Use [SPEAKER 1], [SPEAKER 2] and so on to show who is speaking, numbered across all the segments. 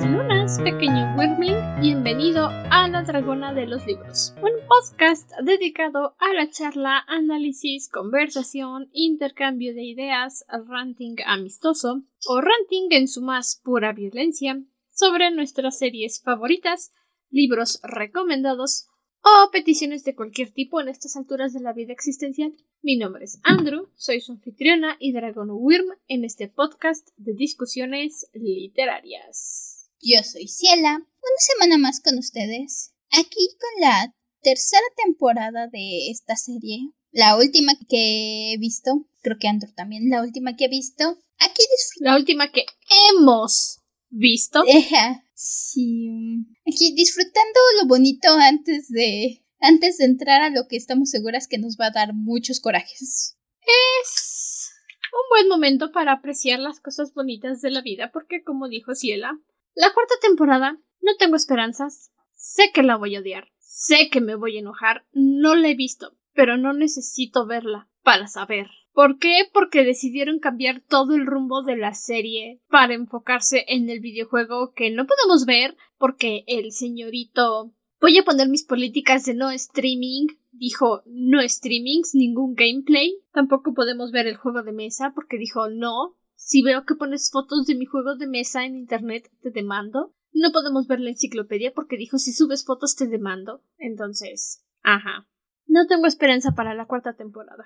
[SPEAKER 1] buenas lunas, pequeño Wyrmling. Bienvenido a La Dragona de los Libros, un podcast dedicado a la charla, análisis, conversación, intercambio de ideas, ranting amistoso o ranting en su más pura violencia sobre nuestras series favoritas, libros recomendados o peticiones de cualquier tipo en estas alturas de la vida existencial. Mi nombre es Andrew, soy su anfitriona y Dragon Wyrm en este podcast de discusiones literarias.
[SPEAKER 2] Yo soy Ciela, una semana más con ustedes, aquí con la tercera temporada de esta serie, la última que he visto, creo que Andrew también, la última que he visto. Aquí
[SPEAKER 1] La última que hemos visto.
[SPEAKER 2] sí. Aquí disfrutando lo bonito antes de antes de entrar a lo que estamos seguras que nos va a dar muchos corajes.
[SPEAKER 1] Es un buen momento para apreciar las cosas bonitas de la vida porque como dijo Ciela, la cuarta temporada no tengo esperanzas. Sé que la voy a odiar. Sé que me voy a enojar. No la he visto, pero no necesito verla para saber. ¿Por qué? Porque decidieron cambiar todo el rumbo de la serie para enfocarse en el videojuego que no podemos ver porque el señorito voy a poner mis políticas de no streaming dijo no streamings, ningún gameplay. Tampoco podemos ver el juego de mesa porque dijo no. Si veo que pones fotos de mi juego de mesa en internet te demando. No podemos ver la enciclopedia porque dijo si subes fotos te demando. Entonces, ajá. No tengo esperanza para la cuarta temporada.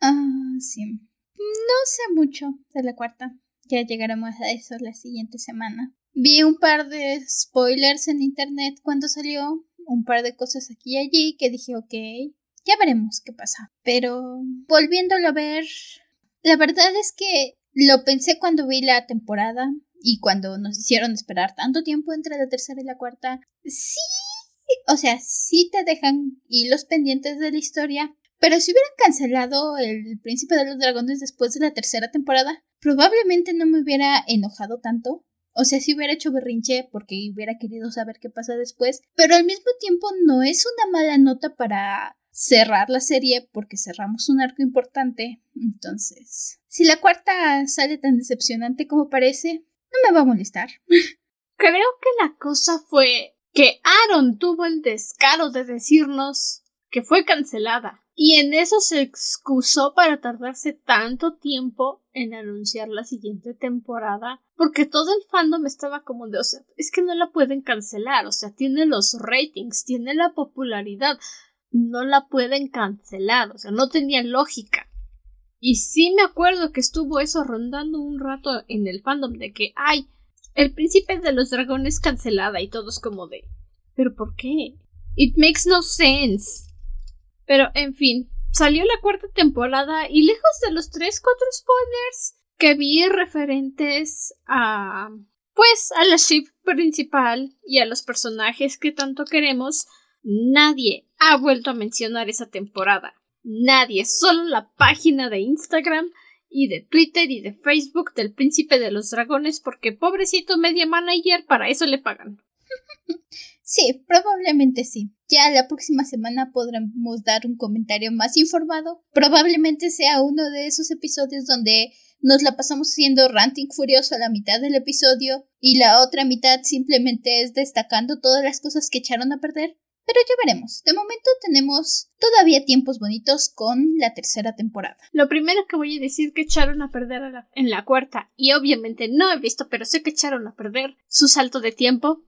[SPEAKER 2] Ah, sí. No sé mucho de la cuarta. Ya llegaremos a eso la siguiente semana. Vi un par de spoilers en internet cuando salió, un par de cosas aquí y allí que dije, ok, ya veremos qué pasa. Pero volviéndolo a ver, la verdad es que lo pensé cuando vi la temporada y cuando nos hicieron esperar tanto tiempo entre la tercera y la cuarta. Sí, o sea, sí te dejan hilos pendientes de la historia, pero si hubieran cancelado El Príncipe de los Dragones después de la tercera temporada, probablemente no me hubiera enojado tanto. O sea, si hubiera hecho berrinche porque hubiera querido saber qué pasa después, pero al mismo tiempo no es una mala nota para cerrar la serie porque cerramos un arco importante. Entonces, si la cuarta sale tan decepcionante como parece, no me va a molestar.
[SPEAKER 1] Creo que la cosa fue que Aaron tuvo el descaro de decirnos que fue cancelada. Y en eso se excusó para tardarse tanto tiempo en anunciar la siguiente temporada, porque todo el fandom estaba como de, o sea, es que no la pueden cancelar, o sea, tiene los ratings, tiene la popularidad, no la pueden cancelar, o sea, no tenía lógica. Y sí me acuerdo que estuvo eso rondando un rato en el fandom de que, ay, el príncipe de los dragones cancelada y todos como de, pero ¿por qué? It makes no sense. Pero, en fin, salió la cuarta temporada y lejos de los tres, cuatro spoilers que vi referentes a... pues a la ship principal y a los personajes que tanto queremos, nadie ha vuelto a mencionar esa temporada. Nadie, solo la página de Instagram y de Twitter y de Facebook del Príncipe de los Dragones porque pobrecito media manager para eso le pagan.
[SPEAKER 2] Sí, probablemente sí. Ya la próxima semana podremos dar un comentario más informado. Probablemente sea uno de esos episodios donde nos la pasamos haciendo ranting furioso a la mitad del episodio y la otra mitad simplemente es destacando todas las cosas que echaron a perder. Pero ya veremos. De momento tenemos todavía tiempos bonitos con la tercera temporada.
[SPEAKER 1] Lo primero que voy a decir que echaron a perder en la cuarta, y obviamente no he visto, pero sé que echaron a perder su salto de tiempo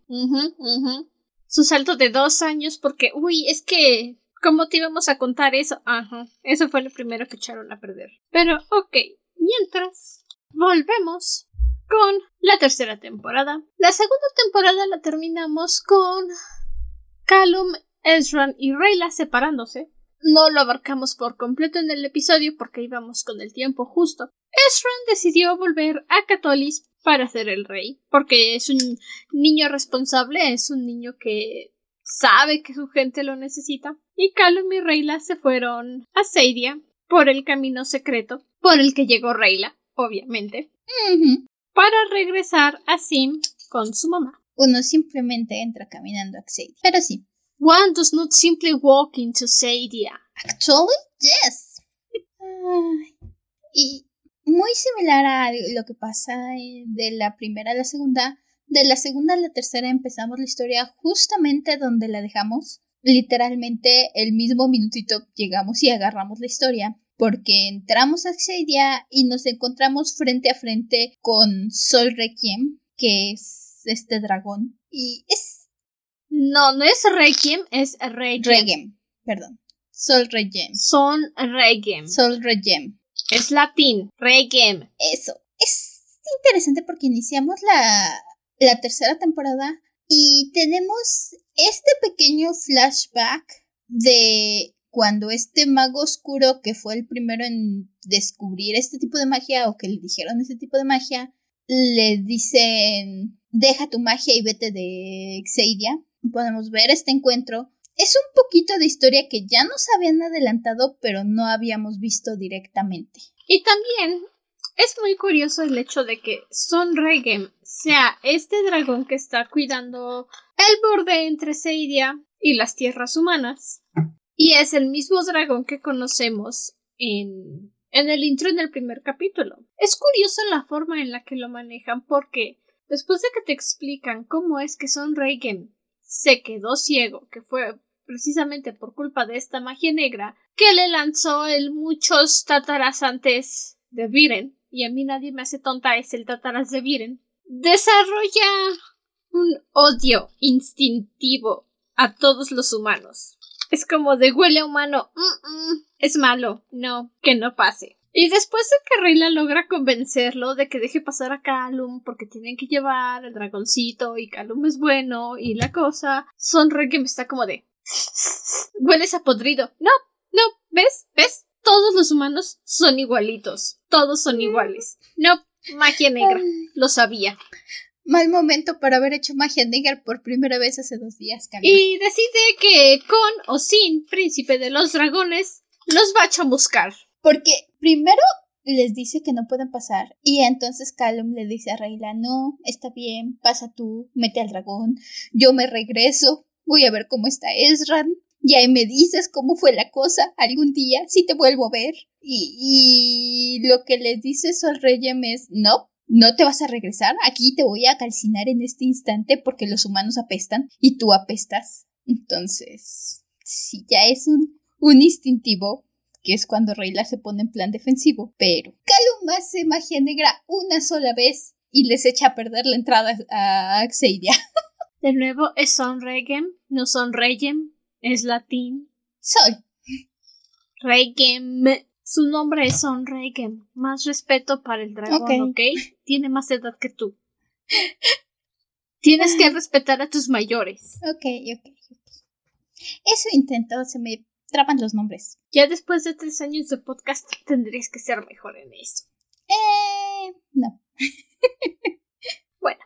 [SPEAKER 1] su salto de dos años porque, uy, es que, ¿cómo te íbamos a contar eso? Ajá, eso fue lo primero que echaron a perder. Pero, ok, mientras, volvemos con la tercera temporada. La segunda temporada la terminamos con Callum, Ezran y Rayla separándose. No lo abarcamos por completo en el episodio porque íbamos con el tiempo justo. Ezran decidió volver a Catolis para ser el rey, porque es un niño responsable, es un niño que sabe que su gente lo necesita. Y Calum y Reyla se fueron a Seidia por el camino secreto por el que llegó Reyla, obviamente, para regresar a Sim con su mamá.
[SPEAKER 2] Uno simplemente entra caminando a Seidia, pero sí.
[SPEAKER 1] One does not simply walk into Seidia.
[SPEAKER 2] Actually, yes. y muy similar a lo que pasa de la primera a la segunda, De la segunda a la tercera empezamos la historia justamente donde la dejamos. Literalmente el mismo minutito llegamos y agarramos la historia. Porque entramos a Xadia y nos encontramos frente a frente con Sol Requiem, que es este dragón. Y es.
[SPEAKER 1] No, no es Requiem, es Requiem.
[SPEAKER 2] Regem, perdón. Sol Regem.
[SPEAKER 1] Son Regem.
[SPEAKER 2] Sol Regem.
[SPEAKER 1] Es latín. Regem.
[SPEAKER 2] Eso. Es interesante porque iniciamos la, la tercera temporada y tenemos este pequeño flashback de cuando este mago oscuro, que fue el primero en descubrir este tipo de magia o que le dijeron este tipo de magia, le dicen, deja tu magia y vete de Xadia. Podemos ver este encuentro. Es un poquito de historia que ya nos habían adelantado, pero no habíamos visto directamente.
[SPEAKER 1] Y también es muy curioso el hecho de que Son Regem sea este dragón que está cuidando el borde entre Seidia y las tierras humanas. Y es el mismo dragón que conocemos en, en el intro del primer capítulo. Es curioso la forma en la que lo manejan porque después de que te explican cómo es que Son Regem se quedó ciego, que fue precisamente por culpa de esta magia negra que le lanzó el muchos tataras antes de Viren, y a mí nadie me hace tonta, es el Tataras de Viren, desarrolla un odio instintivo a todos los humanos. Es como de huele humano, es malo, no, que no pase. Y después de que Reyla logra convencerlo de que deje pasar a Calum porque tienen que llevar el dragoncito y Calum es bueno y la cosa, Sonre que me está como de hueles a podrido. No, no, ¿ves? ¿Ves? Todos los humanos son igualitos. Todos son iguales. No, magia negra. Lo sabía.
[SPEAKER 2] Mal momento para haber hecho magia negra por primera vez hace dos días,
[SPEAKER 1] Y decide que con o sin príncipe de los dragones los va a chamuscar.
[SPEAKER 2] Porque primero les dice que no pueden pasar. Y entonces Callum le dice a Rayla, no, está bien, pasa tú, mete al dragón, yo me regreso, voy a ver cómo está Ezran. Y ahí me dices cómo fue la cosa algún día, si te vuelvo a ver. Y, y lo que les dice Sol Reyem es, no, no te vas a regresar, aquí te voy a calcinar en este instante porque los humanos apestan y tú apestas. Entonces, sí, ya es un, un instintivo, que es cuando Reyla se pone en plan defensivo, pero Calum hace magia negra una sola vez y les echa a perder la entrada a Xadia.
[SPEAKER 1] De nuevo, es Son Regem, no Son Regem, es latín.
[SPEAKER 2] Soy.
[SPEAKER 1] Regem. Su nombre es Son Regem. Más respeto para el dragón, ¿ok? Tiene más edad que tú. Tienes que respetar a tus mayores.
[SPEAKER 2] Ok, ok, Eso intento, se me traban los nombres.
[SPEAKER 1] Ya después de tres años de podcast tendrías que ser mejor en eso.
[SPEAKER 2] Eh, no.
[SPEAKER 1] bueno,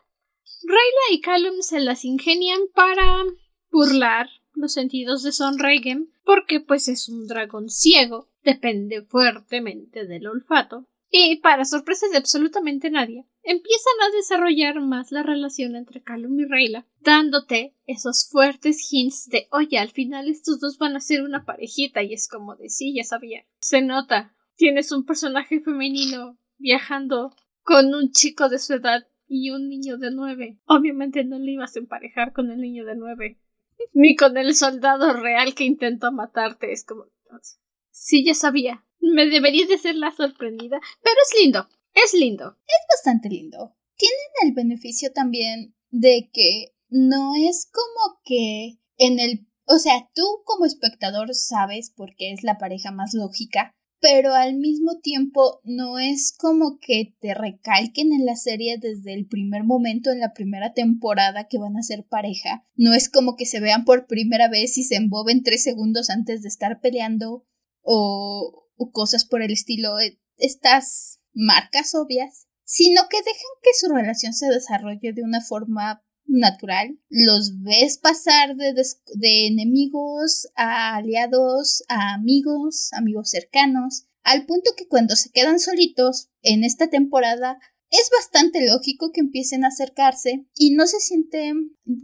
[SPEAKER 1] Rayla y Callum se las ingenian para burlar los sentidos de Son Regem porque pues es un dragón ciego, depende fuertemente del olfato, y para sorpresa de absolutamente nadie, empiezan a desarrollar más la relación entre Calum y Rayla, dándote esos fuertes hints de oye, al final estos dos van a ser una parejita, y es como de sí, ya sabía. Se nota, tienes un personaje femenino viajando con un chico de su edad y un niño de nueve. Obviamente no le ibas a emparejar con el niño de nueve ni con el soldado real que intentó matarte. Es como. Sí, ya sabía. Me debería de ser la sorprendida. Pero es lindo. Es lindo.
[SPEAKER 2] Es bastante lindo. Tienen el beneficio también de que no es como que en el. O sea, tú como espectador sabes porque es la pareja más lógica pero al mismo tiempo no es como que te recalquen en la serie desde el primer momento en la primera temporada que van a ser pareja. No es como que se vean por primera vez y se emboben tres segundos antes de estar peleando o, o cosas por el estilo. E, estas marcas obvias, sino que dejan que su relación se desarrolle de una forma natural. Los ves pasar de, enemigos a aliados, a amigos, amigos cercanos, al punto que cuando se quedan solitos en esta temporada es bastante lógico que empiecen a acercarse y no se siente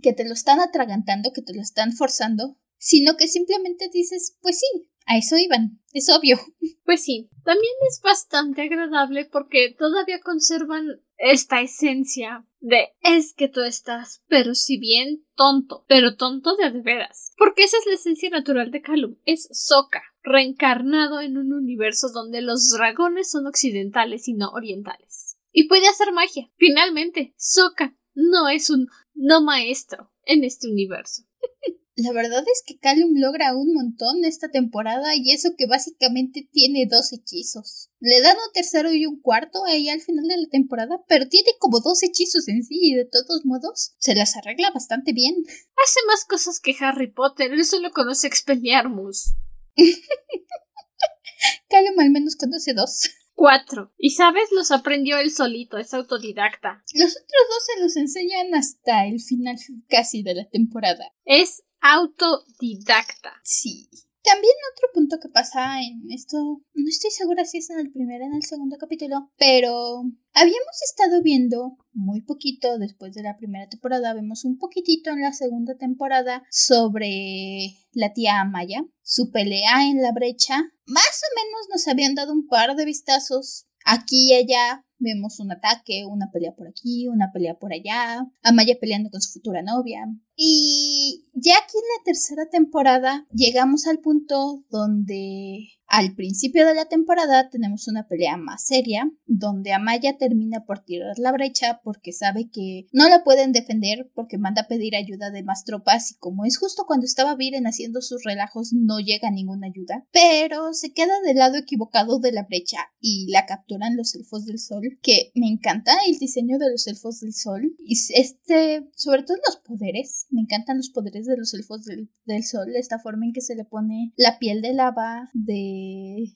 [SPEAKER 2] que te lo están atragantando, que te lo están forzando, sino que simplemente dices, pues sí, A eso iban, es obvio.
[SPEAKER 1] Pues sí, también es bastante agradable porque todavía conservan esta esencia de es que tú estás, pero si bien tonto, pero tonto de veras. Porque esa es la esencia natural de Calum, es Soka, reencarnado en un universo donde los dragones son occidentales y no orientales. Y puede hacer magia. Finalmente, Soka no es un no maestro en este universo.
[SPEAKER 2] La verdad es que Callum logra un montón esta temporada y eso que básicamente tiene dos hechizos. Le dan un tercero y un cuarto ahí al final de la temporada, pero tiene como dos hechizos en sí y de todos modos se las arregla bastante bien.
[SPEAKER 1] Hace más cosas que Harry Potter, él solo conoce Expelliarmus.
[SPEAKER 2] Callum al menos conoce dos.
[SPEAKER 1] Cuatro. Y sabes, los aprendió él solito, es autodidacta.
[SPEAKER 2] Los otros dos se los enseñan hasta el final casi de la temporada.
[SPEAKER 1] Es autodidacta.
[SPEAKER 2] Sí. También otro punto que pasa en esto, no estoy segura si es en el primer o en el segundo capítulo, pero habíamos estado viendo muy poquito después de la primera temporada, vemos un poquitito en la segunda temporada sobre la tía Amaya, su pelea en la brecha. Más o menos nos habían dado un par de vistazos aquí y allá Vemos un ataque, una pelea por aquí, una pelea por allá, Amaya peleando con su futura novia. Y ya aquí en la tercera temporada llegamos al punto donde al principio de la temporada tenemos una pelea más seria, donde Amaya termina por tirar la brecha porque sabe que no la pueden defender porque manda a pedir ayuda de más tropas y como es justo cuando estaba Viren haciendo sus relajos no llega ninguna ayuda, pero se queda del lado equivocado de la brecha y la capturan los elfos del sol, que me encanta el diseño de los elfos del sol y este, sobre todo los poderes, me encantan los poderes de los elfos del, del sol, esta forma en que se le pone la piel de lava de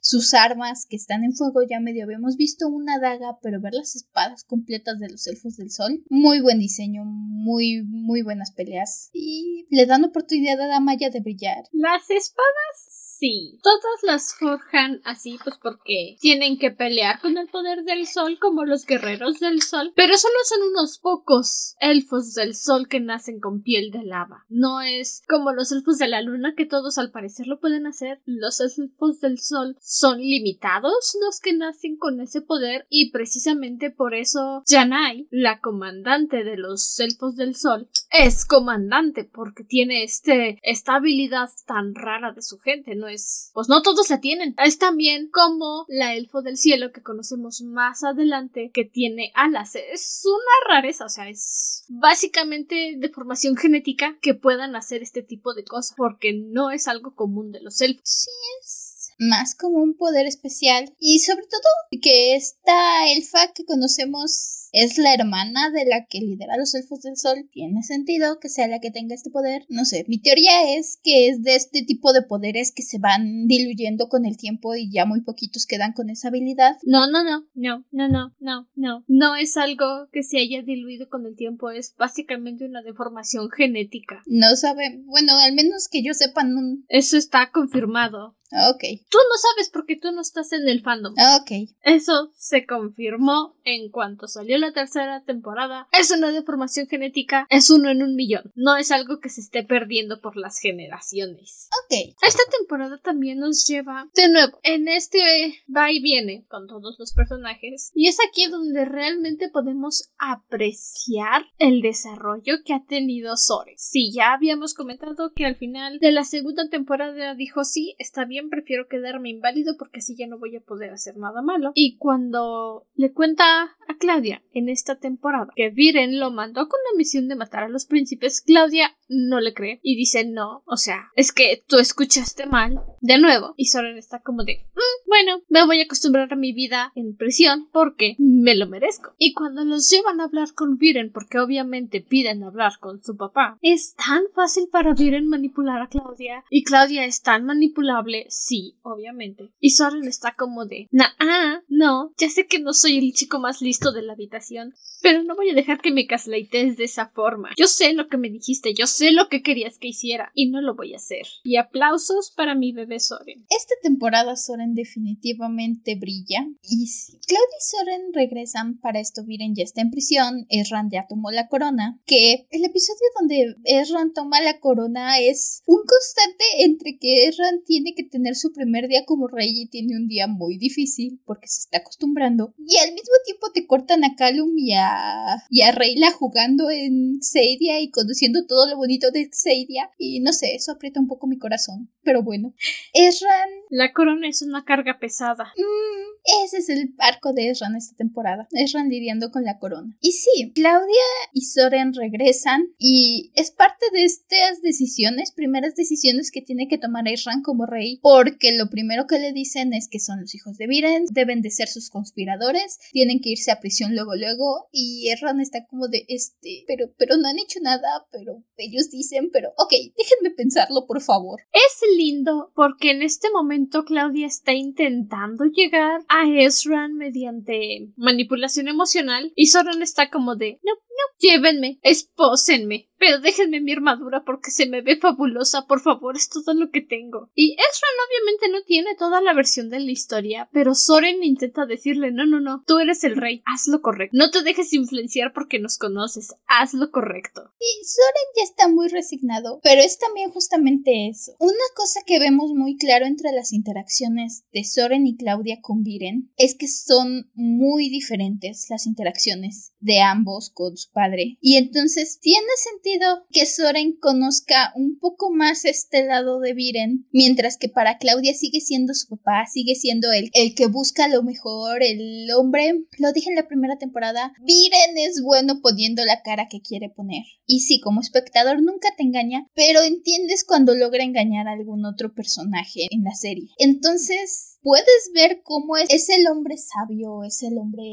[SPEAKER 2] sus armas que están en fuego ya medio habíamos visto una daga, pero ver las espadas completas de los elfos del sol, muy buen diseño, muy, muy buenas peleas y le dan oportunidad a Damaya de brillar.
[SPEAKER 1] Las espadas Sí, todas las forjan así, pues porque tienen que pelear con el poder del sol como los guerreros del sol, pero solo son unos pocos elfos del sol que nacen con piel de lava. No es como los elfos de la luna que todos al parecer lo pueden hacer. Los elfos del sol son limitados los que nacen con ese poder y precisamente por eso Janai, la comandante de los elfos del sol, es comandante porque tiene este esta habilidad tan rara de su gente, no pues, pues no todos la tienen. Es también como la elfo del cielo que conocemos más adelante que tiene alas. Es una rareza, o sea, es básicamente de formación genética que puedan hacer este tipo de cosas porque no es algo común de los elfos.
[SPEAKER 2] Sí, es más como un poder especial y sobre todo que esta elfa que conocemos es la hermana de la que lidera los elfos del sol. Tiene sentido que sea la que tenga este poder. No sé, mi teoría es que es de este tipo de poderes que se van diluyendo con el tiempo y ya muy poquitos quedan con esa habilidad.
[SPEAKER 1] No, no, no, no, no, no, no, no. No es algo que se haya diluido con el tiempo, es básicamente una deformación genética.
[SPEAKER 2] No sabe, bueno, al menos que yo sepa, no...
[SPEAKER 1] Eso está confirmado.
[SPEAKER 2] Ok.
[SPEAKER 1] Tú no sabes porque tú no estás en el fandom.
[SPEAKER 2] Ok.
[SPEAKER 1] Eso se confirmó en cuanto salió la tercera temporada. Es una deformación genética, es uno en un millón. No es algo que se esté perdiendo por las generaciones.
[SPEAKER 2] Ok.
[SPEAKER 1] Esta temporada también nos lleva de nuevo en este va y viene con todos los personajes. Y es aquí donde realmente podemos apreciar el desarrollo que ha tenido Sore. Sí, ya habíamos comentado que al final de la segunda temporada dijo sí, está bien prefiero quedarme inválido porque así ya no voy a poder hacer nada malo. Y cuando le cuenta a Claudia en esta temporada que Viren lo mandó con la misión de matar a los príncipes, Claudia no le cree y dice no, o sea, es que tú escuchaste mal de nuevo. Y Soren está como de, mm, bueno, me voy a acostumbrar a mi vida en prisión porque me lo merezco. Y cuando los llevan a hablar con Viren, porque obviamente piden hablar con su papá, es tan fácil para Viren manipular a Claudia y Claudia es tan manipulable sí, obviamente. Y Soren está como de, nah, ah, no, ya sé que no soy el chico más listo de la habitación, pero no voy a dejar que me casleites de esa forma. Yo sé lo que me dijiste, yo sé lo que querías que hiciera, y no lo voy a hacer. Y aplausos para mi bebé Soren.
[SPEAKER 2] Esta temporada Soren definitivamente brilla. Y si Claudia y Soren regresan, para esto Viren ya está en prisión, Erran ya tomó la corona, que el episodio donde Erran toma la corona es un constante entre que Erran tiene que tener tener su primer día como rey y tiene un día muy difícil porque se está acostumbrando. Y al mismo tiempo te cortan a Callum y a, y a Reyla jugando en Xadia y conociendo todo lo bonito de Xadia. Y no sé, eso aprieta un poco mi corazón. Pero bueno. Esran.
[SPEAKER 1] La corona es una carga pesada.
[SPEAKER 2] Mm, ese es el arco de Esran esta temporada. Esran lidiando con la corona. Y sí, Claudia y Soren regresan y es parte de estas decisiones, primeras decisiones que tiene que tomar Esran como rey, porque lo primero que le dicen es que son los hijos de Viren, deben de ser sus conspiradores, tienen que irse a prisión luego luego y Esran está como de este, pero pero no han hecho nada, pero ellos dicen, pero ok, déjenme pensarlo por favor.
[SPEAKER 1] Es lindo porque en este momento Claudia está intentando llegar a Esran mediante manipulación emocional y Soren está como de no, llévenme, espósenme pero déjenme mi armadura porque se me ve fabulosa, por favor, es todo lo que tengo. Y Ezran obviamente no tiene toda la versión de la historia, pero Soren intenta decirle no, no, no, tú eres el rey, haz lo correcto. No te dejes influenciar porque nos conoces, haz lo correcto.
[SPEAKER 2] Y Soren ya está muy resignado, pero es también justamente eso. Una cosa que vemos muy claro entre las interacciones de Soren y Claudia con Viren es que son muy diferentes las interacciones de ambos con su padre. Y entonces tiene sentido que Soren conozca un poco más este lado de Viren, mientras que para Claudia sigue siendo su papá, sigue siendo el, el que busca lo mejor, el hombre. Lo dije en la primera temporada, Viren es bueno poniendo la cara que quiere poner. Y sí, como espectador nunca te engaña, pero entiendes cuando logra engañar a algún otro personaje en la serie. Entonces, puedes ver cómo es, el hombre sabio, es el hombre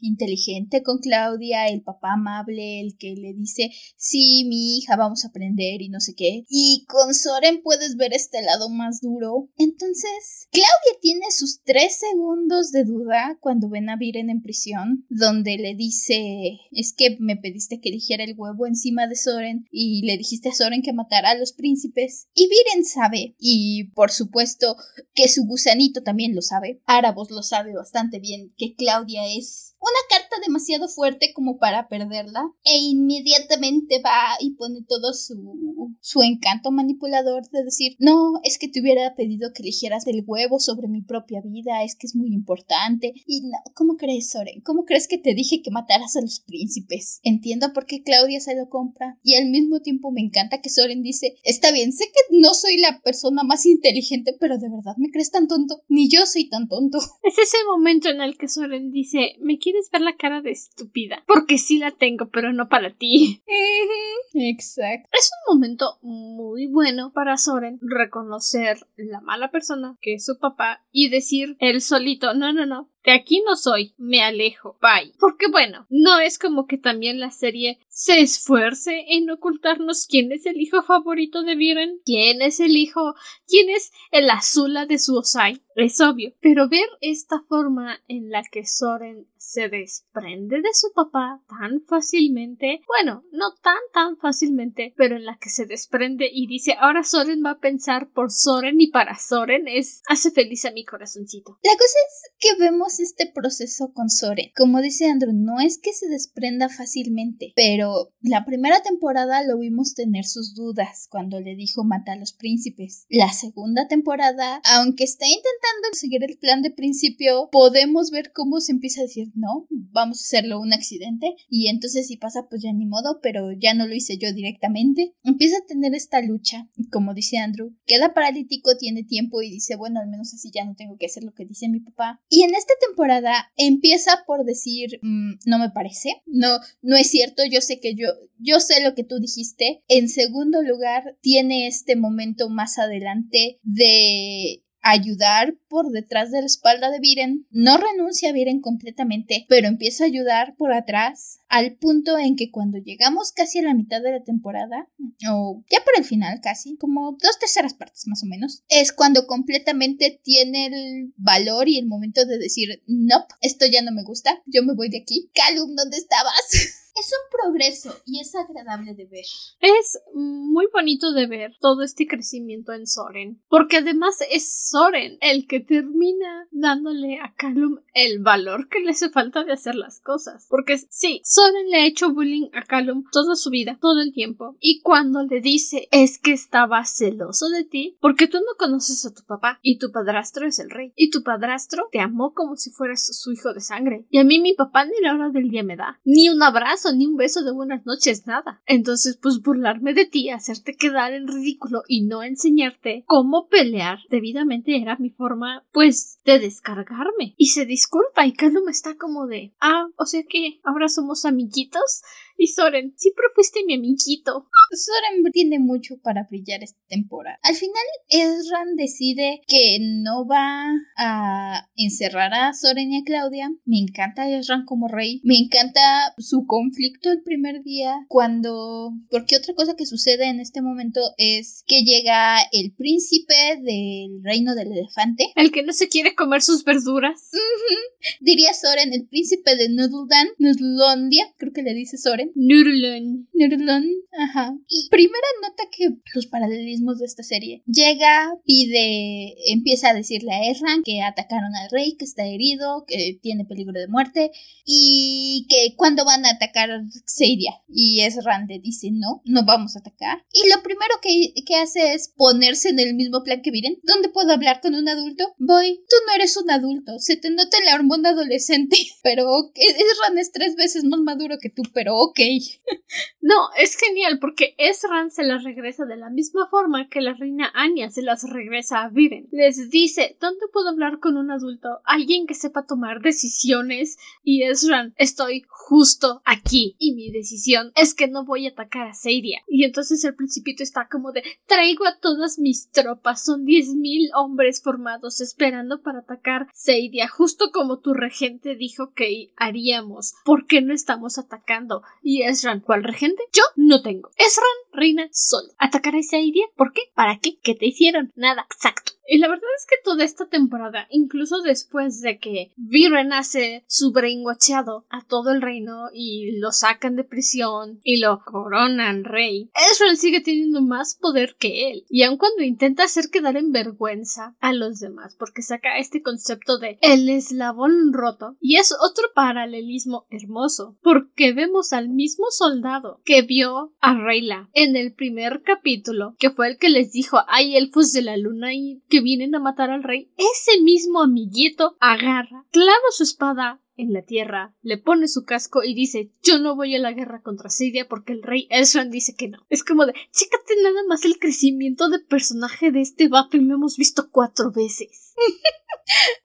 [SPEAKER 2] inteligente con Claudia, el papá amable, el que le dice, sí, mi hija, vamos a aprender y no sé qué. Y con Soren puedes ver este lado más duro. Entonces, Claudia tiene sus tres segundos de duda cuando ven a Viren en prisión, donde le dice, es que me pediste que eligiera el huevo encima de Soren y le dijiste a Soren que matara a los príncipes. Y Viren sabe, y por supuesto que su gusanito también lo sabe. Árabos lo sabe bastante bien que Claudia es una carta demasiado fuerte como para perderla e inmediatamente va y pone todo su, su encanto manipulador de decir no, es que te hubiera pedido que eligieras el huevo sobre mi propia vida, es que es muy importante y no, ¿cómo crees Soren? ¿Cómo crees que te dije que mataras a los príncipes? Entiendo por qué Claudia se lo compra y al mismo tiempo me encanta que Soren dice está bien, sé que no soy la persona más inteligente, pero de verdad me crees tan tonto, ni yo soy tan tonto.
[SPEAKER 1] Es ese momento en el que Soren dice me quieres ver la cara de estúpida. Porque sí la tengo, pero no para ti.
[SPEAKER 2] Exacto.
[SPEAKER 1] Es un momento muy bueno para Soren reconocer la mala persona que es su papá y decir él solito, no, no, no, de aquí no soy, me alejo, bye. Porque bueno, no es como que también la serie se esfuerce en ocultarnos quién es el hijo favorito de Viren, quién es el hijo, quién es el azula de su Osai. Es obvio, pero ver esta forma en la que Soren se desprende de su papá tan fácilmente, bueno, no tan tan fácilmente, pero en la que se desprende y dice ahora Soren va a pensar por Soren y para Soren es hace feliz a mi corazoncito.
[SPEAKER 2] La cosa es que vemos este proceso con Soren. Como dice Andrew, no es que se desprenda fácilmente, pero la primera temporada lo vimos tener sus dudas cuando le dijo mata a los príncipes. La segunda temporada, aunque está intentando seguir el plan de principio, podemos ver cómo se empieza a decir, no, vamos a hacerlo un accidente y entonces si pasa pues ya ni modo, pero ya no lo hice yo directamente. Empieza a tener esta lucha, como dice Andrew, queda paralítico, tiene tiempo y dice, bueno, al menos así ya no tengo que hacer lo que dice mi papá. Y en este temporada empieza por decir, mm, no me parece, no, no es cierto, yo sé que yo, yo sé lo que tú dijiste. En segundo lugar, tiene este momento más adelante de ayudar por detrás de la espalda de Viren. No renuncia a Viren completamente, pero empieza a ayudar por atrás al punto en que cuando llegamos casi a la mitad de la temporada, o ya por el final casi, como dos terceras partes más o menos, es cuando completamente tiene el valor y el momento de decir, no, esto ya no me gusta, yo me voy de aquí. Calum, ¿dónde estabas? es un progreso y es agradable de ver.
[SPEAKER 1] Es muy bonito de ver todo este crecimiento en Soren, porque además es Soren el que termina dándole a Callum el valor que le hace falta de hacer las cosas. Porque sí, Soren le ha hecho bullying a Callum toda su vida, todo el tiempo, y cuando le dice es que estaba celoso de ti, porque tú no conoces a tu papá y tu padrastro es el rey, y tu padrastro te amó como si fueras su hijo de sangre, y a mí mi papá ni la hora del día me da, ni un abrazo, ni un beso de buenas noches, nada. Entonces, pues burlarme de ti, hacerte quedar en ridículo y no enseñarte cómo pelear debidamente era mi forma, pues, de descargarme. Y se disculpa y me está como de, ah, o sea que ahora somos amiguitos. Y Soren, siempre fuiste mi amiguito.
[SPEAKER 2] Soren tiene mucho para brillar esta temporada. Al final, Ezran decide que no va a encerrar a Soren y a Claudia. Me encanta Ezran como rey. Me encanta su conflicto el primer día cuando... Porque otra cosa que sucede en este momento es que llega el príncipe del reino del elefante.
[SPEAKER 1] El que no se quiere comer sus verduras.
[SPEAKER 2] Diría Soren, el príncipe de Noodledan, Noodlondia, creo que le dice Soren.
[SPEAKER 1] Nurlun.
[SPEAKER 2] Nurlun, ajá. Y primera nota que los paralelismos de esta serie. Llega, pide, empieza a decirle a Erran que atacaron al rey, que está herido, que tiene peligro de muerte y que cuando van a atacar Seidia. Y Erran le dice no, no vamos a atacar. Y lo primero que, que hace es ponerse en el mismo plan que Viren. ¿Dónde puedo hablar con un adulto? Voy, tú no eres un adulto, se te nota la hormona adolescente, pero Erran es tres veces más maduro que tú, pero ok.
[SPEAKER 1] no, es genial porque Esran se las regresa de la misma forma que la reina Anya se las regresa a Viren. Les dice, ¿dónde puedo hablar con un adulto? Alguien que sepa tomar decisiones. Y Esran, estoy justo aquí. Y mi decisión es que no voy a atacar a Seiria. Y entonces el principito está como de, traigo a todas mis tropas. Son diez mil hombres formados esperando para atacar Seiria, justo como tu regente dijo que haríamos. ¿Por qué no estamos atacando? Y Esran, ¿cuál regente? Yo no tengo. Esran reina solo. ¿Atacar a esa idea? ¿Por qué? ¿Para qué? ¿Qué te hicieron? Nada, exacto. Y la verdad es que toda esta temporada, incluso después de que Viren hace su brainwatchado a todo el reino y lo sacan de prisión y lo coronan rey, Ezreal sigue teniendo más poder que él. Y aun cuando intenta hacer quedar en vergüenza a los demás, porque saca este concepto de el eslabón roto, y es otro paralelismo hermoso, porque vemos al mismo soldado que vio a Reyla en el primer capítulo, que fue el que les dijo hay elfos de la luna y vienen a matar al rey, ese mismo amiguito agarra, clava su espada en la tierra, le pone su casco y dice yo no voy a la guerra contra Siria porque el rey Ezran dice que no. Es como de chécate nada más el crecimiento de personaje de este vato y lo hemos visto cuatro veces.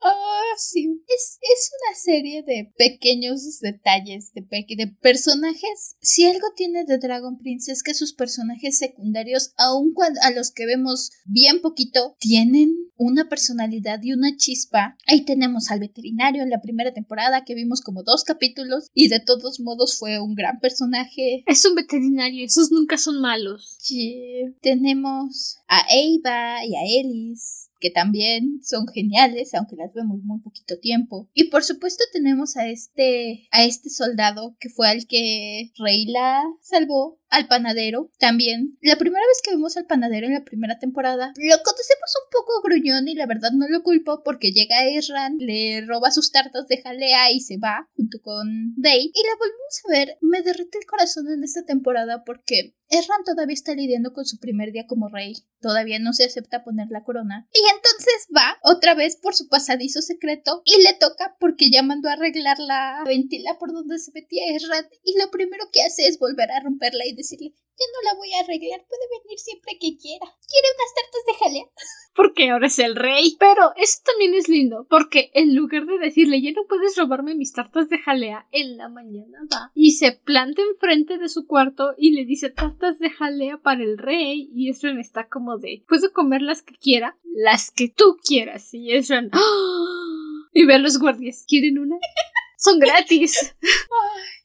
[SPEAKER 2] oh, sí. Es, es, una serie de pequeños detalles, de, de personajes. Si algo tiene de Dragon Prince es que sus personajes secundarios, aun cuando a los que vemos bien poquito, tienen una personalidad y una chispa. Ahí tenemos al veterinario en la primera temporada que vimos como dos capítulos y de todos modos fue un gran personaje.
[SPEAKER 1] Es un veterinario, esos nunca son malos.
[SPEAKER 2] Sí. Tenemos a Eva y a Ellis que también son geniales, aunque las vemos muy poquito tiempo. Y por supuesto tenemos a este, a este soldado que fue al que Reyla salvó al panadero también. La primera vez que vemos al panadero en la primera temporada, lo conocemos un poco gruñón y la verdad no lo culpo porque llega Ezran, le roba sus tartas de jalea y se va junto con Day. Y la volvemos a ver, me derrite el corazón en esta temporada porque Ezran todavía está lidiando con su primer día como rey. Todavía no se acepta poner la corona. Y entonces va otra vez por su pasadizo secreto y le toca porque ya mandó a arreglar la ventila por donde se metía Ezran. Y lo primero que hace es volver a romperla y decirle, yo no la voy a arreglar, puede venir siempre que quiera. ¿Quiere unas tartas de jalea?
[SPEAKER 1] Porque ahora es el rey. Pero eso también es lindo, porque en lugar de decirle, ya no puedes robarme mis tartas de jalea, en la mañana va y se planta enfrente de su cuarto y le dice tartas de jalea para el rey. Y Ezra está como de, puedo comer las que quiera, las que tú quieras. Y Ezra, ¡Ah! y ve a los guardias, ¿quieren una? Son gratis.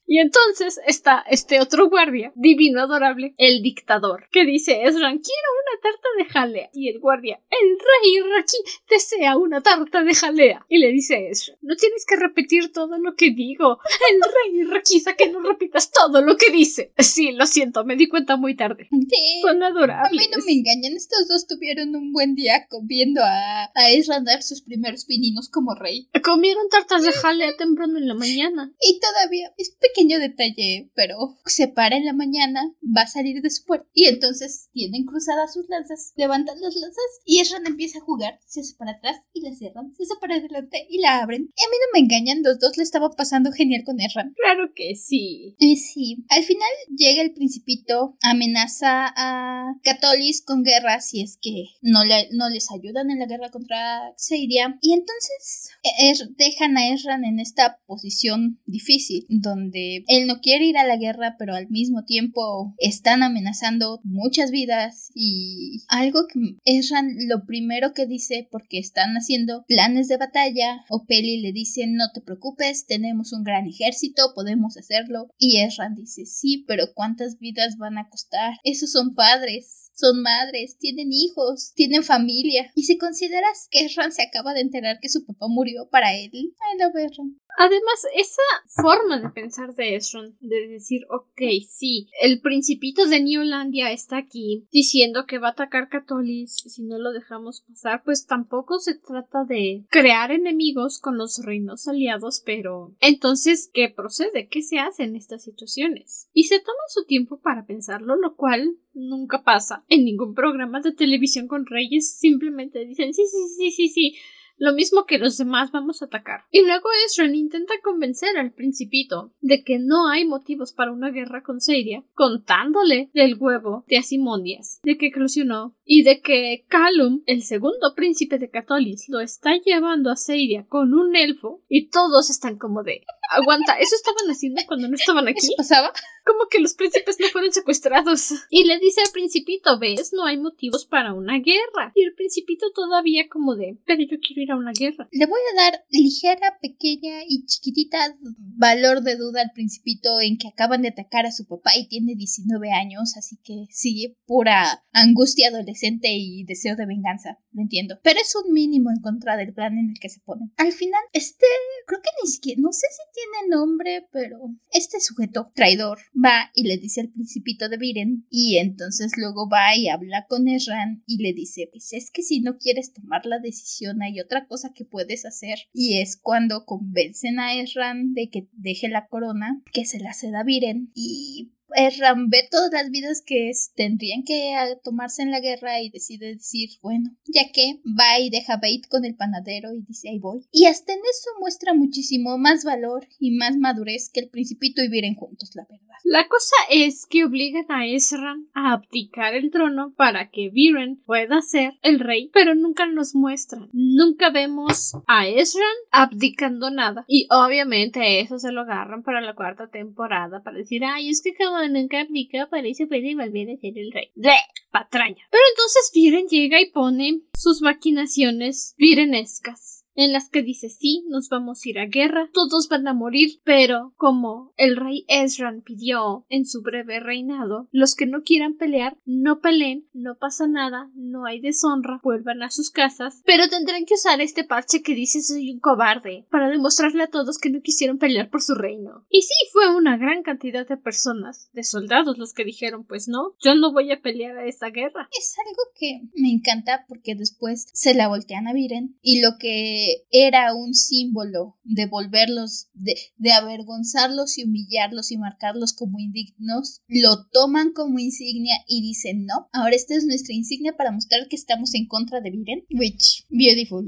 [SPEAKER 1] Y entonces está este otro guardia, divino adorable, el dictador, que dice Esran, quiero una tarta de jalea. Y el guardia, el rey Raki desea una tarta de jalea. Y le dice Esran, no tienes que repetir todo lo que digo. El rey Raki que no repitas todo lo que dice. Sí, lo siento, me di cuenta muy tarde.
[SPEAKER 2] Sí.
[SPEAKER 1] Son adorables.
[SPEAKER 2] A mí no me engañan, estos dos tuvieron un buen día viendo a, a Ezra dar sus primeros pininos como rey.
[SPEAKER 1] Comieron tartas de jalea temprano en la mañana.
[SPEAKER 2] Y todavía, es pequeño detalle, pero se para en la mañana, va a salir de su puerta. Y entonces tienen cruzadas sus lanzas, levantan las lanzas y Ezra empieza a jugar. Se hace para atrás y la cierran, se hace para adelante y la abren. Y a mí no me engañan, los dos le estaban pasando genial con Ezra.
[SPEAKER 1] Claro que sí.
[SPEAKER 2] Y sí, al final llega el principito, amenaza a Catolis con guerra si es que no, le, no les ayudan en la guerra contra Xeidia. Y entonces er, dejan a Erran en esta posición difícil, donde él no quiere ir a la guerra, pero al mismo tiempo están amenazando muchas vidas y algo que Erran lo primero que dice, porque están haciendo planes de batalla, o Peli le dice no te preocupes, tenemos un gran ejército, podemos hacerlo, y Erran dice sí, pero ¿cuántas vidas van a costar? Esos son padres son madres, tienen hijos, tienen familia. Y si consideras que Erran se acaba de enterar que su papá murió para él, ay, lo Erran.
[SPEAKER 1] Además, esa forma de pensar de Esron, de decir, ok, sí, el principito de Newlandia está aquí diciendo que va a atacar Catolis si no lo dejamos pasar, pues tampoco se trata de crear enemigos con los reinos aliados, pero entonces, ¿qué procede? ¿Qué se hace en estas situaciones? Y se toma su tiempo para pensarlo, lo cual nunca pasa en ningún programa de televisión con reyes, simplemente dicen, sí, sí, sí, sí, sí, lo mismo que los demás vamos a atacar. Y luego Ezran intenta convencer al principito de que no hay motivos para una guerra con Seiria, contándole del huevo de Asimonias, de que eclosionó y de que Calum, el segundo príncipe de Catolis, lo está llevando a Seiria con un elfo y todos están como de aguanta, ¿eso estaban haciendo cuando no estaban aquí?
[SPEAKER 2] ¿Qué pasaba?
[SPEAKER 1] Como que los príncipes no fueron secuestrados. Y le dice al principito, ves, no hay motivos para una guerra. Y el principito todavía como de, pero yo quiero ir a una guerra.
[SPEAKER 2] Le voy a dar ligera, pequeña y chiquitita valor de duda al principito en que acaban de atacar a su papá y tiene 19 años, así que sí, pura angustia adolescente y deseo de venganza, lo entiendo. Pero es un mínimo en contra del plan en el que se pone. Al final, este, creo que ni siquiera, no sé si tiene nombre, pero este sujeto traidor va y le dice al principito de Viren y entonces luego va y habla con Erran y le dice, pues es que si no quieres tomar la decisión hay otra cosa que puedes hacer y es cuando convencen a Erran de que deje la corona, que se la a Viren y Erran ve todas las vidas que tendrían que tomarse en la guerra y decide decir, bueno, ya que va y deja Bait con el panadero y dice ahí voy. Y hasta en eso muestra muchísimo más valor y más madurez que el principito y viven juntos, la verdad.
[SPEAKER 1] La cosa es que obligan a Esran a abdicar el trono para que Viren pueda ser el rey, pero nunca nos muestran. Nunca vemos a Esran abdicando nada. Y obviamente eso se lo agarran para la cuarta temporada para decir, ay, es que como nunca abdica, parece puede volver a ser el rey. ¡De! Patraña. Pero entonces Viren llega y pone sus maquinaciones virenescas en las que dice sí, nos vamos a ir a guerra, todos van a morir, pero como el rey Ezran pidió en su breve reinado, los que no quieran pelear, no peleen, no pasa nada, no hay deshonra, vuelvan a sus casas, pero tendrán que usar este parche que dice soy un cobarde, para demostrarle a todos que no quisieron pelear por su reino. Y sí, fue una gran cantidad de personas, de soldados los que dijeron pues no, yo no voy a pelear a esta guerra.
[SPEAKER 2] Es algo que me encanta porque después se la voltean a Viren y lo que era un símbolo de volverlos, de, de avergonzarlos y humillarlos y marcarlos como indignos, lo toman como insignia y dicen, no, ahora esta es nuestra insignia para mostrar que estamos en contra de Viren, which, beautiful.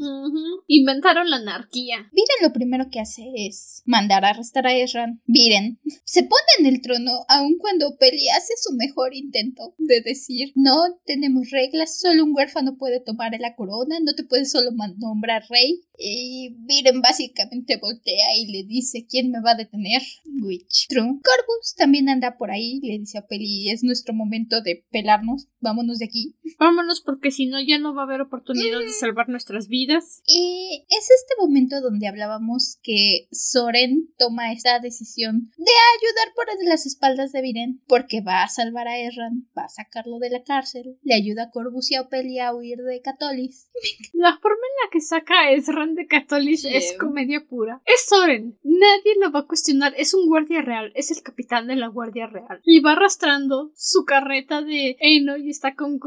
[SPEAKER 1] Inventaron la anarquía.
[SPEAKER 2] Viren lo primero que hace es mandar a arrestar a Ezran. Viren se pone en el trono aun cuando Peli hace su mejor intento de decir, no tenemos reglas, solo un huérfano puede tomar la corona, no te puedes solo nombrar rey Y Viren básicamente voltea y le dice quién me va a detener. Which true. Corvus también anda por ahí, le dice a Peli, es nuestro momento de pelarnos, vámonos de aquí.
[SPEAKER 1] Vámonos porque si no ya no va a haber oportunidad de salvar nuestras vidas.
[SPEAKER 2] Y es este momento donde hablábamos que Soren toma esta decisión de ayudar por las espaldas de Viren porque va a salvar a Erran, va a sacarlo de la cárcel, le ayuda a Corvus y a Peli a huir de Catolis.
[SPEAKER 1] La forma en la que saca a De Catolis es comedia pura. Es Soren. Nadie lo va a cuestionar. Es un guardia real. Es el capitán de la guardia real. Y va arrastrando su carreta de Eno y está con...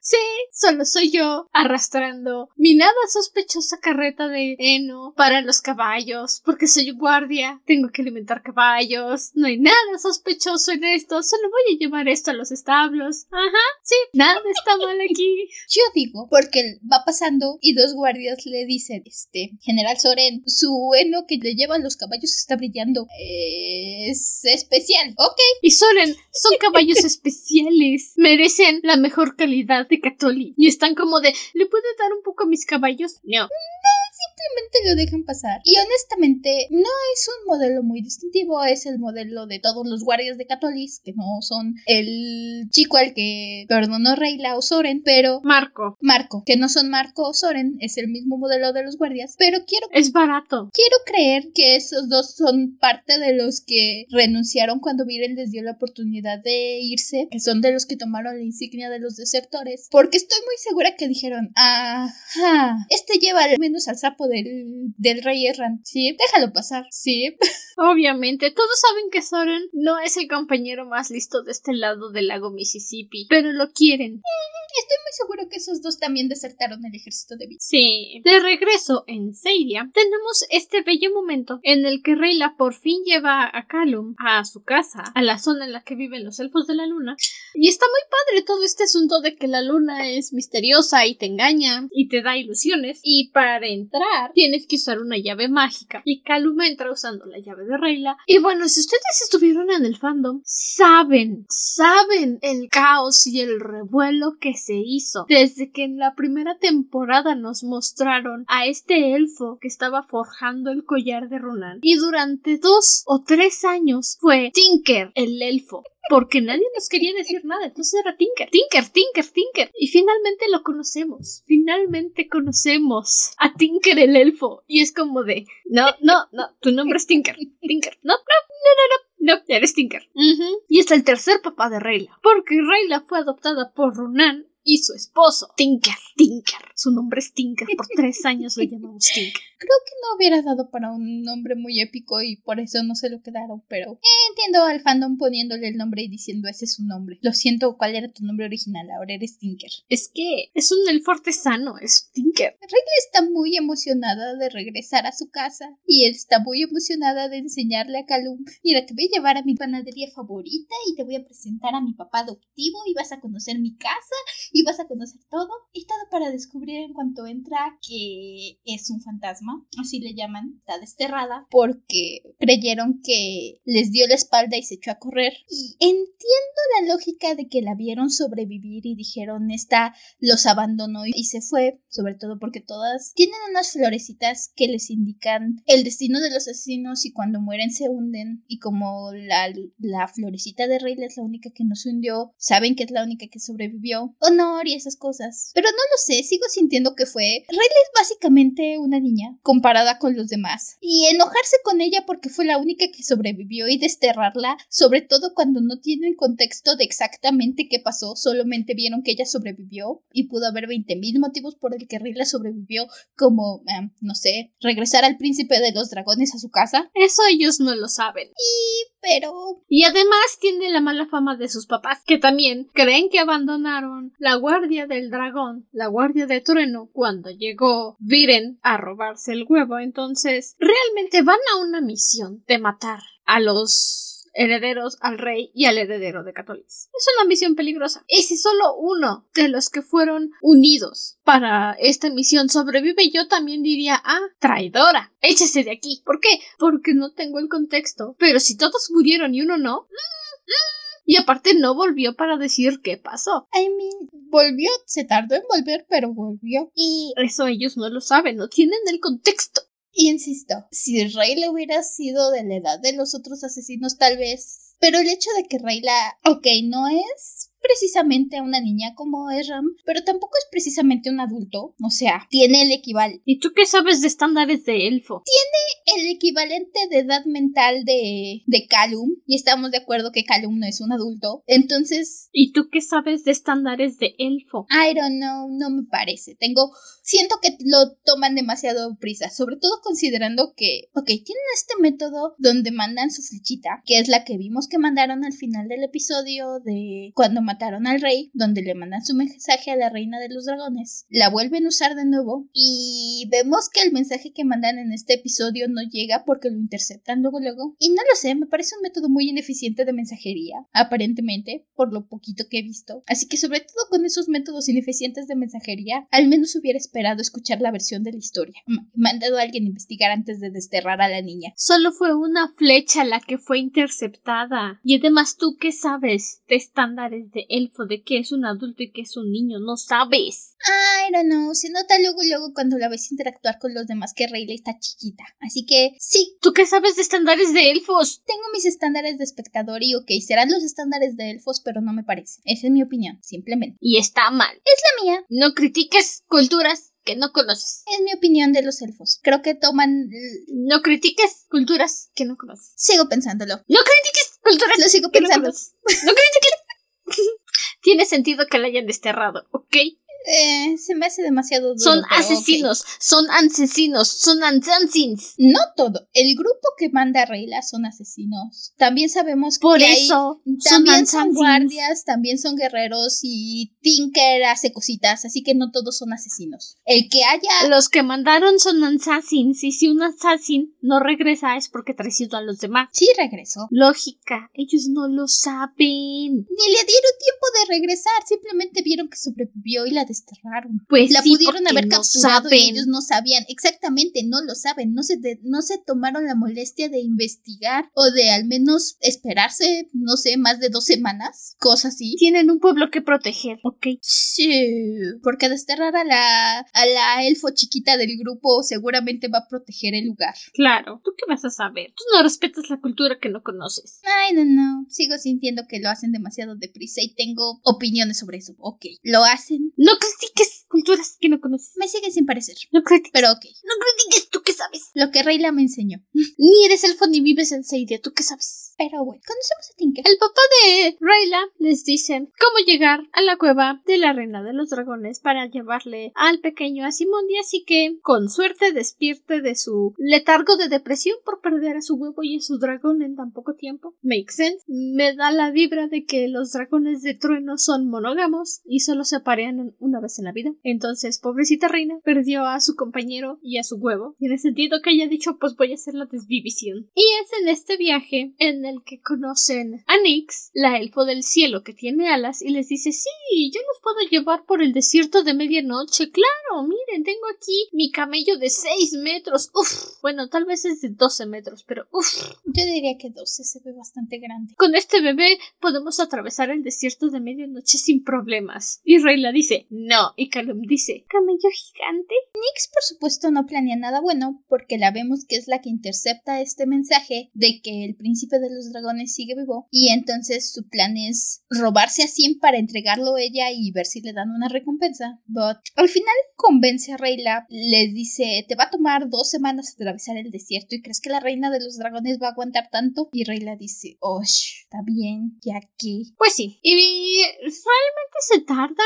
[SPEAKER 1] Sí, solo soy yo arrastrando mi nada sospechosa carreta de Eno para los caballos. Porque soy guardia. Tengo que alimentar caballos. No hay nada sospechoso en esto. Solo voy a llevar esto a los establos. Ajá, sí, nada está mal aquí.
[SPEAKER 2] Yo digo, porque va pasando y dos guardias le dicen, este, General Soren, su heno que le llevan los caballos está brillando. Es especial, ok.
[SPEAKER 1] Y Soren, son caballos especiales. Merecen la mejor calidad de Catoli. Y están como de, ¿le puede dar un poco a mis caballos? No
[SPEAKER 2] simplemente lo dejan pasar. Y honestamente, no es un modelo muy distintivo, es el modelo de todos los guardias de Catolis, que no son el chico al que perdonó Reyla o Soren, pero
[SPEAKER 1] Marco.
[SPEAKER 2] Marco, que no son Marco o Soren, es el mismo modelo de los guardias, pero quiero...
[SPEAKER 1] Es barato.
[SPEAKER 2] Quiero creer que esos dos son parte de los que renunciaron cuando Viren les dio la oportunidad de irse, que son de los que tomaron la insignia de los desertores, porque estoy muy segura que dijeron, ajá, este lleva al menos al sapo del, del rey Erran. Sí, déjalo pasar. Sí.
[SPEAKER 1] Obviamente, todos saben que Soren no es el compañero más listo de este lado del lago Mississippi, pero lo quieren.
[SPEAKER 2] Estoy muy seguro que esos dos también desertaron el ejército de Vic.
[SPEAKER 1] Sí. De regreso en Seiria, tenemos este bello momento en el que Reyla por fin lleva a Calum a su casa, a la zona en la que viven los elfos de la luna. Y está muy padre todo este asunto de que la luna es misteriosa y te engaña y te da ilusiones. Y para entrar tienes que usar una llave mágica. Y Calum entra usando la llave de Reyla. Y bueno, si ustedes estuvieron en el fandom, saben, saben el caos y el revuelo que se hizo desde que en la primera temporada nos mostraron a este elfo que estaba forjando el collar de Ronan. Y durante dos o tres años fue Tinker el elfo porque nadie nos quería decir nada, entonces era Tinker, Tinker, Tinker, Tinker. Y finalmente lo conocemos, finalmente conocemos a Tinker el elfo. Y es como de, no, no, no, tu nombre es Tinker, Tinker, no, no, no, no, no, no, eres Tinker. Y es el tercer papá de Reyla, porque Reyla fue adoptada por Ronan y su esposo, Tinker. Tinker. Su nombre es Tinker. Por tres años lo llamamos Tinker.
[SPEAKER 2] Creo que no hubiera dado para un nombre muy épico y por eso no se lo quedaron, pero entiendo al fandom poniéndole el nombre y diciendo ese es su nombre. Lo siento, ¿cuál era tu nombre original? Ahora eres Tinker.
[SPEAKER 1] Es que es un elfo artesano, es Tinker.
[SPEAKER 2] Riley está muy emocionada de regresar a su casa y él está muy emocionada de enseñarle a Calum, mira, te voy a llevar a mi panadería favorita y te voy a presentar a mi papá adoptivo y vas a conocer mi casa y vas a conocer todo. Y todo para descubrir en cuanto entra que es un fantasma, así le llaman, está desterrada, porque creyeron que les dio la espalda y se echó a correr. Y entiendo la lógica de que la vieron sobrevivir y dijeron esta los abandonó y se fue, sobre todo porque todas tienen unas florecitas que les indican el destino de los asesinos y cuando mueren se hunden. Y como la, la florecita de Rey es la única que no se hundió, saben que es la única que sobrevivió. O no y esas cosas. Pero no lo sé, sigo sintiendo que fue. Riley es básicamente una niña comparada con los demás. Y enojarse con ella porque fue la única que sobrevivió y desterrarla, sobre todo cuando no tienen contexto de exactamente qué pasó, solamente vieron que ella sobrevivió y pudo haber 20.000 motivos por el que Riley sobrevivió, como, em, no sé, regresar al príncipe de los dragones a su casa.
[SPEAKER 1] Eso ellos no lo saben.
[SPEAKER 2] Y pero...
[SPEAKER 1] Y además tiene la mala fama de sus papás, que también creen que abandonaron la guardia del dragón, la guardia de trueno, cuando llegó Viren a robarse el huevo. Entonces, realmente van a una misión de matar a los herederos al rey y al heredero de Catolis. Es una misión peligrosa. Y si solo uno de los que fueron unidos para esta misión sobrevive, yo también diría, ah, traidora, échese de aquí. ¿Por qué? Porque no tengo el contexto. Pero si todos murieron y uno no, Y aparte no volvió para decir qué pasó.
[SPEAKER 2] I mean, volvió, se tardó en volver, pero volvió. Y
[SPEAKER 1] Eso ellos no lo saben, no tienen el contexto.
[SPEAKER 2] Insisto, si Rayla hubiera sido de la edad de los otros asesinos, tal vez. Pero el hecho de que Rayla, ok, no es precisamente una niña como es Ram, pero tampoco es precisamente un adulto. O sea, tiene el equivalente.
[SPEAKER 1] ¿Y tú qué sabes de estándares de elfo?
[SPEAKER 2] el equivalente de edad mental de, de Callum, y estamos de acuerdo que Callum no es un adulto, entonces,
[SPEAKER 1] ¿Y tú qué sabes de estándares de elfo?
[SPEAKER 2] I don't know, no me parece. Tengo, siento que lo toman demasiado prisa, sobre todo considerando que, ok, tienen este método donde mandan su flechita, que es la que vimos que mandaron al final del episodio de cuando mataron al rey, donde le mandan su mensaje a la reina de los dragones, la vuelven a usar de nuevo y vemos que el mensaje que mandan en este episodio no llega porque lo interceptan luego luego. Y no lo sé, me parece un método muy ineficiente de mensajería, aparentemente, por lo poquito que he visto. Así que sobre todo con esos métodos ineficientes de mensajería, al menos hubiera esperado escuchar la versión de la historia. Mandado a alguien a investigar antes de desterrar a la niña.
[SPEAKER 1] Solo fue una flecha la que fue interceptada. Y además, ¿tú qué sabes de estándares de elfo? ¿De qué es un adulto y qué es un niño? No sabes.
[SPEAKER 2] I don't know, se nota luego luego cuando la ves interactuar con los demás que Rayleigh está chiquita. Así que sí,
[SPEAKER 1] ¿Tú qué sabes de estándares de elfos?
[SPEAKER 2] tengo mis estándares de espectador y ok, serán los estándares de elfos, pero no me parece. Esa es mi opinión, simplemente.
[SPEAKER 1] Y está mal.
[SPEAKER 2] La mía
[SPEAKER 1] No critiques culturas que no conoces.
[SPEAKER 2] es mi opinión de los elfos. Creo que toman...
[SPEAKER 1] No critiques culturas que no conoces.
[SPEAKER 2] Sigo pensándolo.
[SPEAKER 1] No critiques culturas
[SPEAKER 2] Lo sigo
[SPEAKER 1] que no
[SPEAKER 2] pensando.
[SPEAKER 1] conoces. No critiques. Tiene sentido que la hayan desterrado, ¿ok?
[SPEAKER 2] Eh, se me hace demasiado duro.
[SPEAKER 1] Son asesinos, son asesinos, son asesinos.
[SPEAKER 2] No todo. El grupo que manda a Rayla son asesinos. También sabemos
[SPEAKER 1] Por
[SPEAKER 2] que hay-
[SPEAKER 1] eso
[SPEAKER 2] También
[SPEAKER 1] son
[SPEAKER 2] son
[SPEAKER 1] asesinos.
[SPEAKER 2] guardias, también son guerreros y Tinker hace cositas, así que no todos son asesinos. El que haya...
[SPEAKER 1] Los que mandaron son assassins y si un assassin no regresa es porque traicionó a los demás.
[SPEAKER 2] Sí regresó.
[SPEAKER 1] Lógica, ellos no lo saben.
[SPEAKER 2] Ni le dieron tiempo de regresar, simplemente vieron que sobrevivió y la desterraron.
[SPEAKER 1] Pues
[SPEAKER 2] La
[SPEAKER 1] sí,
[SPEAKER 2] pudieron haber
[SPEAKER 1] no
[SPEAKER 2] capturado y ellos no sabían. Exactamente, no lo saben. No se, de- no se tomaron la molestia de investigar o de al menos esperarse, no sé, más de dos semanas. Cosas así.
[SPEAKER 1] Tienen un pueblo que proteger, ¿ok?
[SPEAKER 2] Sí, porque desterrar a la, a la elfo chiquita del grupo seguramente va a proteger el lugar.
[SPEAKER 1] Claro, ¿tú qué vas a saber? Tú no respetas la cultura que no conoces.
[SPEAKER 2] Ay, no, no. Sigo sintiendo que lo hacen demasiado deprisa y tengo opiniones sobre eso. Ok, lo hacen.
[SPEAKER 1] No claro que sí. Culturas que no conoces.
[SPEAKER 2] Me sigue sin parecer.
[SPEAKER 1] No critiques.
[SPEAKER 2] Pero ok.
[SPEAKER 1] No critiques, ¿tú qué sabes?
[SPEAKER 2] Lo que Rayla me enseñó.
[SPEAKER 1] Ni eres elfo ni vives en Seidia, ¿tú qué sabes?
[SPEAKER 2] Pero bueno, conocemos a Tinker.
[SPEAKER 1] El papá de Rayla les dice cómo llegar a la cueva de la reina de los dragones para llevarle al pequeño a Simondi, así que con suerte despierte de su letargo de depresión por perder a su huevo y a su dragón en tan poco tiempo. Make sense. Me da la vibra de que los dragones de trueno son monógamos y solo se aparean una vez en la vida. Entonces, pobrecita reina perdió a su compañero y a su huevo. Tiene sentido que haya dicho, pues voy a hacer la desvivisión. Y es en este viaje en el que conocen a Nyx, la elfo del cielo que tiene alas, y les dice, sí, yo los puedo llevar por el desierto de medianoche. Claro, miren, tengo aquí mi camello de 6 metros. Uf, bueno, tal vez es de 12 metros, pero uf.
[SPEAKER 2] Yo diría que 12 se ve bastante grande.
[SPEAKER 1] Con este bebé podemos atravesar el desierto de medianoche sin problemas. Y Rayla dice, no. Y Dice, ¿camello gigante?
[SPEAKER 2] Nix, por supuesto, no planea nada bueno, porque la vemos que es la que intercepta este mensaje de que el príncipe de los dragones sigue vivo, y entonces su plan es robarse a Sim para entregarlo a ella y ver si le dan una recompensa. But al final convence a Rayla, les dice, te va a tomar dos semanas atravesar el desierto y crees que la reina de los dragones va a aguantar tanto? Y Rayla dice, oh, está bien, ya que...
[SPEAKER 1] Pues sí. Y realmente se tardan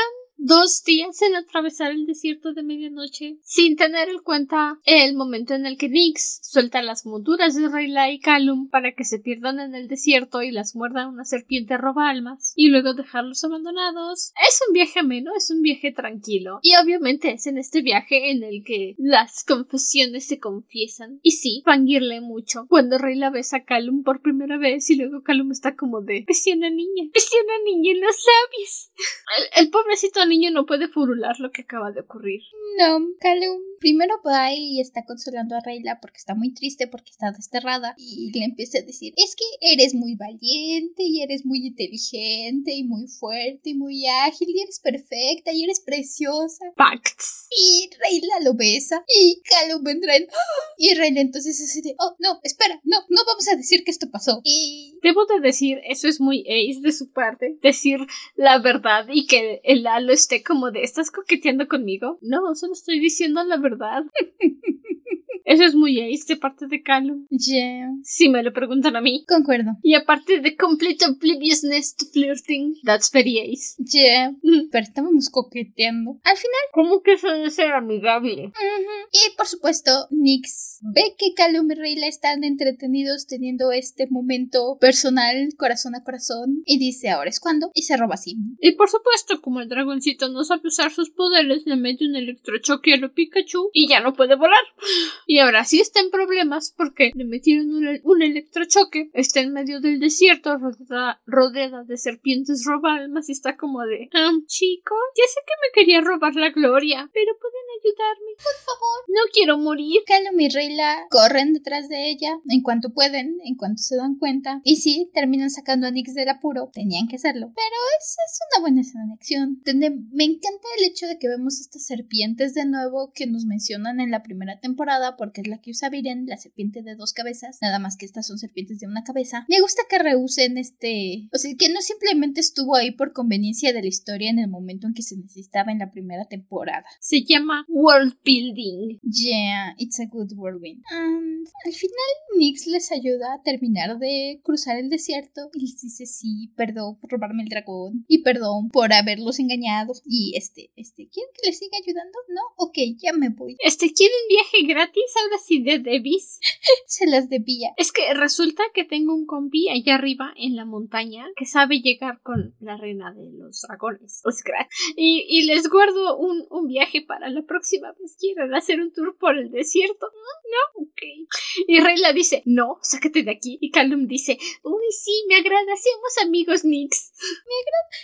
[SPEAKER 1] dos días en atravesar el desierto de medianoche sin tener en cuenta el momento en el que Nyx suelta las monturas de Rayla y Calum para que se pierdan en el desierto y las muerda una serpiente roba almas y luego dejarlos abandonados. Es un viaje ameno, es un viaje tranquilo y obviamente es en este viaje en el que las confesiones se confiesan y sí, fangirle mucho cuando Rayla besa a Calum por primera vez y luego Calum está como de besé niña, besé niña en los labios. El, el pobrecito niño no puede furular lo que acaba de ocurrir.
[SPEAKER 2] No, Calum. Primero va y está consolando a Rayla porque está muy triste porque está desterrada y le empieza a decir, es que eres muy valiente y eres muy inteligente y muy fuerte y muy ágil y eres perfecta y eres preciosa.
[SPEAKER 1] Facts.
[SPEAKER 2] Y Rayla lo besa y Callum vendrá en... ¡Ah! Y Rayla entonces así de, oh, no, espera, no, no vamos a decir que esto pasó. Y...
[SPEAKER 1] Debo de decir, eso es muy ace de su parte, decir la verdad y que el halo esté como de, ¿estás coqueteando conmigo? No, solo estoy diciendo la verdad. Eso es muy ace de parte de Callum.
[SPEAKER 2] Yeah.
[SPEAKER 1] Si me lo preguntan a mí.
[SPEAKER 2] Concuerdo.
[SPEAKER 1] Y aparte de complete obliviousness to flirting, that's very ace.
[SPEAKER 2] Yeah.
[SPEAKER 1] Mm.
[SPEAKER 2] Pero estábamos coqueteando. Al final.
[SPEAKER 1] ¿Cómo que eso debe ser amigable?
[SPEAKER 2] ujú, Y por supuesto, Nix ve que Callum y Rayla están entretenidos teniendo este momento personal, corazón a corazón. Y dice, ahora es cuando. Y se roba Sim.
[SPEAKER 1] Y por supuesto, como el dragoncito no sabe usar sus poderes, le mete un electrochoque a lo Pikachu y ya no puede volar. Y ahora sí está en problemas porque le metieron un, un electrochoque, está en medio del desierto, rodeada, rodeada de serpientes robalmas y está como de, "Ah, chicos, ya sé que me quería robar la gloria, pero pueden ayudarme.
[SPEAKER 2] Por favor.
[SPEAKER 1] No quiero morir.
[SPEAKER 2] Callum y Rayla corren detrás de ella en cuanto pueden, en cuanto se dan cuenta. Y sí, terminan sacando a Nix del apuro. Tenían que hacerlo. Pero es, es una buena escena de acción. Me encanta el hecho de que vemos estas serpientes de nuevo que nos mencionan en la primera temporada, porque es la que usa Viren, la serpiente de dos cabezas. Nada más que estas son serpientes de una cabeza. Me gusta que reusen este. O sea, que no simplemente estuvo ahí por conveniencia de la historia en el momento en que se necesitaba en la primera temporada.
[SPEAKER 1] Se llama World Building.
[SPEAKER 2] Yeah, it's a good And al final, Nix les ayuda a terminar de cruzar el desierto y les dice sí, perdón por robarme el dragón y perdón por haberlos engañado. Y este, este, ¿quieren que les siga ayudando? No, ok, ya me voy.
[SPEAKER 1] Este, ¿quieren viaje gratis? Ahora sí de Davis.
[SPEAKER 2] Se las debía.
[SPEAKER 1] Es que resulta que tengo un compi allá arriba en la montaña que sabe llegar con la reina de los dragones, Oscar. Y, y les guardo un, un viaje para la próxima vez quieran hacer un tour por el desierto. ¿No? Ok. Y Reyla dice, no, sácate de aquí. Y Callum dice, uy, sí, me agrada, seamos amigos, Nix.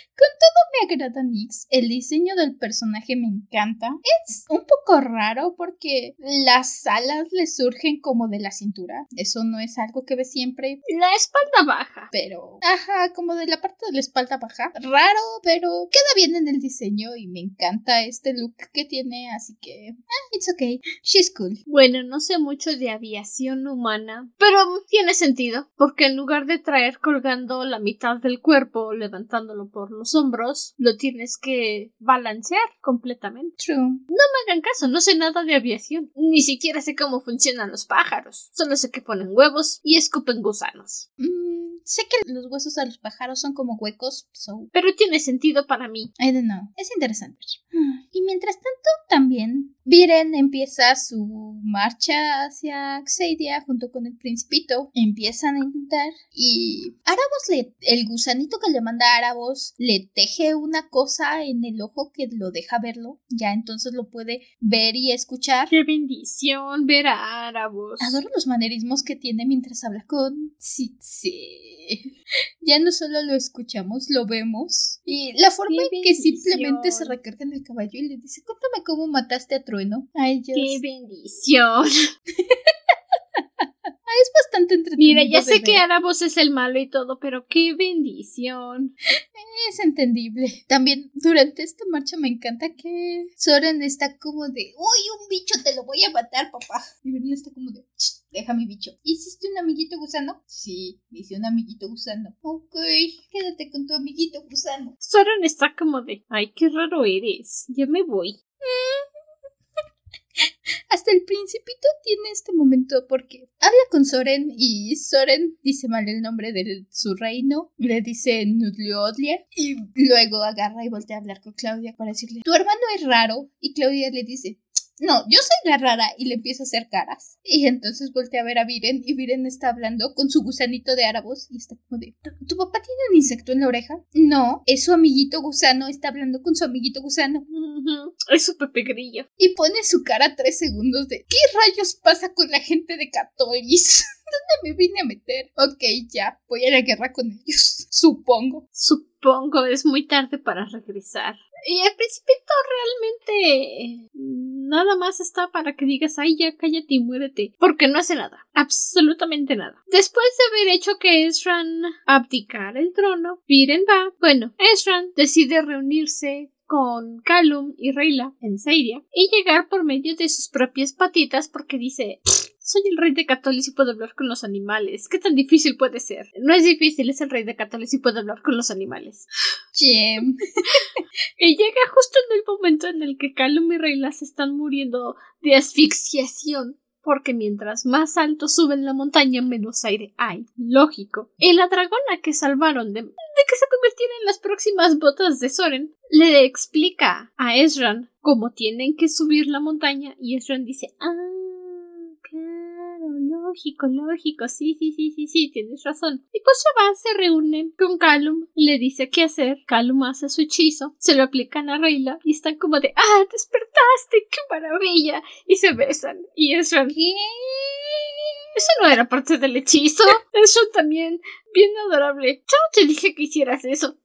[SPEAKER 2] Me agrada Nix. El diseño del personaje me encanta. Es un poco raro porque las alas le surgen como de la cintura. Eso no es algo que ve siempre.
[SPEAKER 1] La espalda baja.
[SPEAKER 2] pero ajá, como de la parte de la espalda baja. Raro, pero queda bien en el diseño y me encanta este look que tiene, así que ah, it's okay. She's cool.
[SPEAKER 1] Bueno, no sé mucho de aviación humana, pero tiene sentido, porque en lugar de traer colgando la mitad del cuerpo, levantándolo por los hombros, lo tienes que balancear completamente.
[SPEAKER 2] True.
[SPEAKER 1] No me hagan caso, no sé nada de aviación, ni siquiera sé cómo funcionan los pájaros, solo sé que ponen huevos y escupen gusanos.
[SPEAKER 2] Mm, sé que los huesos de los pájaros son como huecos, so
[SPEAKER 1] Pero tiene sentido para mí.
[SPEAKER 2] I don't know. Es interesante. Y mientras tanto, también Viren empieza su marcha hacia Xadia junto con el principito. Empiezan a intentar y Arabos le, el gusanito que le manda a Arabos le teje una cosa en el ojo que lo deja verlo. Ya entonces lo puede ver y escuchar.
[SPEAKER 1] Qué bendición ver a árabos.
[SPEAKER 2] Adoro los manerismos que tiene mientras habla con sí. Ya no solo lo escuchamos, lo vemos. Y la forma en que simplemente se recarga en el caballo y le dice, cuéntame cómo mataste a Trueno. Ay, Dios.
[SPEAKER 1] Qué bendición.
[SPEAKER 2] Es bastante entretenido.
[SPEAKER 1] Mira, ya sé que. Arabos es el malo y todo, pero qué bendición.
[SPEAKER 2] Es entendible. También durante esta marcha me encanta que Soren está como de, uy, un bicho, te lo voy a matar, papá. Y Beren está como de, "Ch, deja mi bicho. ¿Hiciste un amiguito gusano? Sí, hice un amiguito gusano. Ok, quédate con tu amiguito gusano.
[SPEAKER 1] Soren está como de, ay, qué raro eres. Ya me voy.
[SPEAKER 2] Hasta el principito tiene este momento porque habla con Soren y Soren dice mal el nombre de su reino, le dice Nudliodlia y luego agarra y voltea a hablar con Claudia para decirle, tu hermano es raro y Claudia le dice, no, yo soy la rara y le empieza a hacer caras. Y entonces voltea a ver a Viren y Viren está hablando con su gusanito de árabos y está como de, ¿tu, papá tiene un insecto en la oreja? No, es su amiguito gusano, está hablando con su amiguito gusano.
[SPEAKER 1] Es su Pepe Grillo.
[SPEAKER 2] Y pone su cara tres segundos de ¿Qué rayos pasa con la gente de Catoris? ¿Dónde me vine a meter? Ok, ya, voy a la guerra con ellos, supongo.
[SPEAKER 1] Supongo, es muy tarde para regresar. Y el principito realmente nada más está para que digas, ay, ya cállate y muérete, porque no hace nada, absolutamente nada. Después de haber hecho que Esran abdicara el trono, Viren va, bueno, Esran decide reunirse con Calum y Reyla en Seiria y llegar por medio de sus propias patitas porque dice soy el rey de Catolis y puedo hablar con los animales. ¿Qué tan difícil puede ser? No es difícil, es el rey de Catolis y puede hablar con los animales.
[SPEAKER 2] Jim.
[SPEAKER 1] y llega justo en el momento en el que Calum y Reyla se están muriendo de asfixiación porque mientras más alto suben la montaña, menos aire hay. Lógico. Y la dragona que salvaron de, de que se convirtiera en las próximas botas de Soren le explica a Ezran cómo tienen que subir la montaña y Ezran dice, ah, lógico, lógico, sí, sí, sí, sí, sí, tienes razón. Y pues se va, se reúnen con Calum, le dice qué hacer, Calum hace su hechizo, se lo aplican a Reyla y están como de, ah, despertaste, qué maravilla, y se besan, y eso...
[SPEAKER 2] ¿Qué?
[SPEAKER 1] Eso no era parte del hechizo, eso también, bien adorable. Yo te dije que hicieras eso.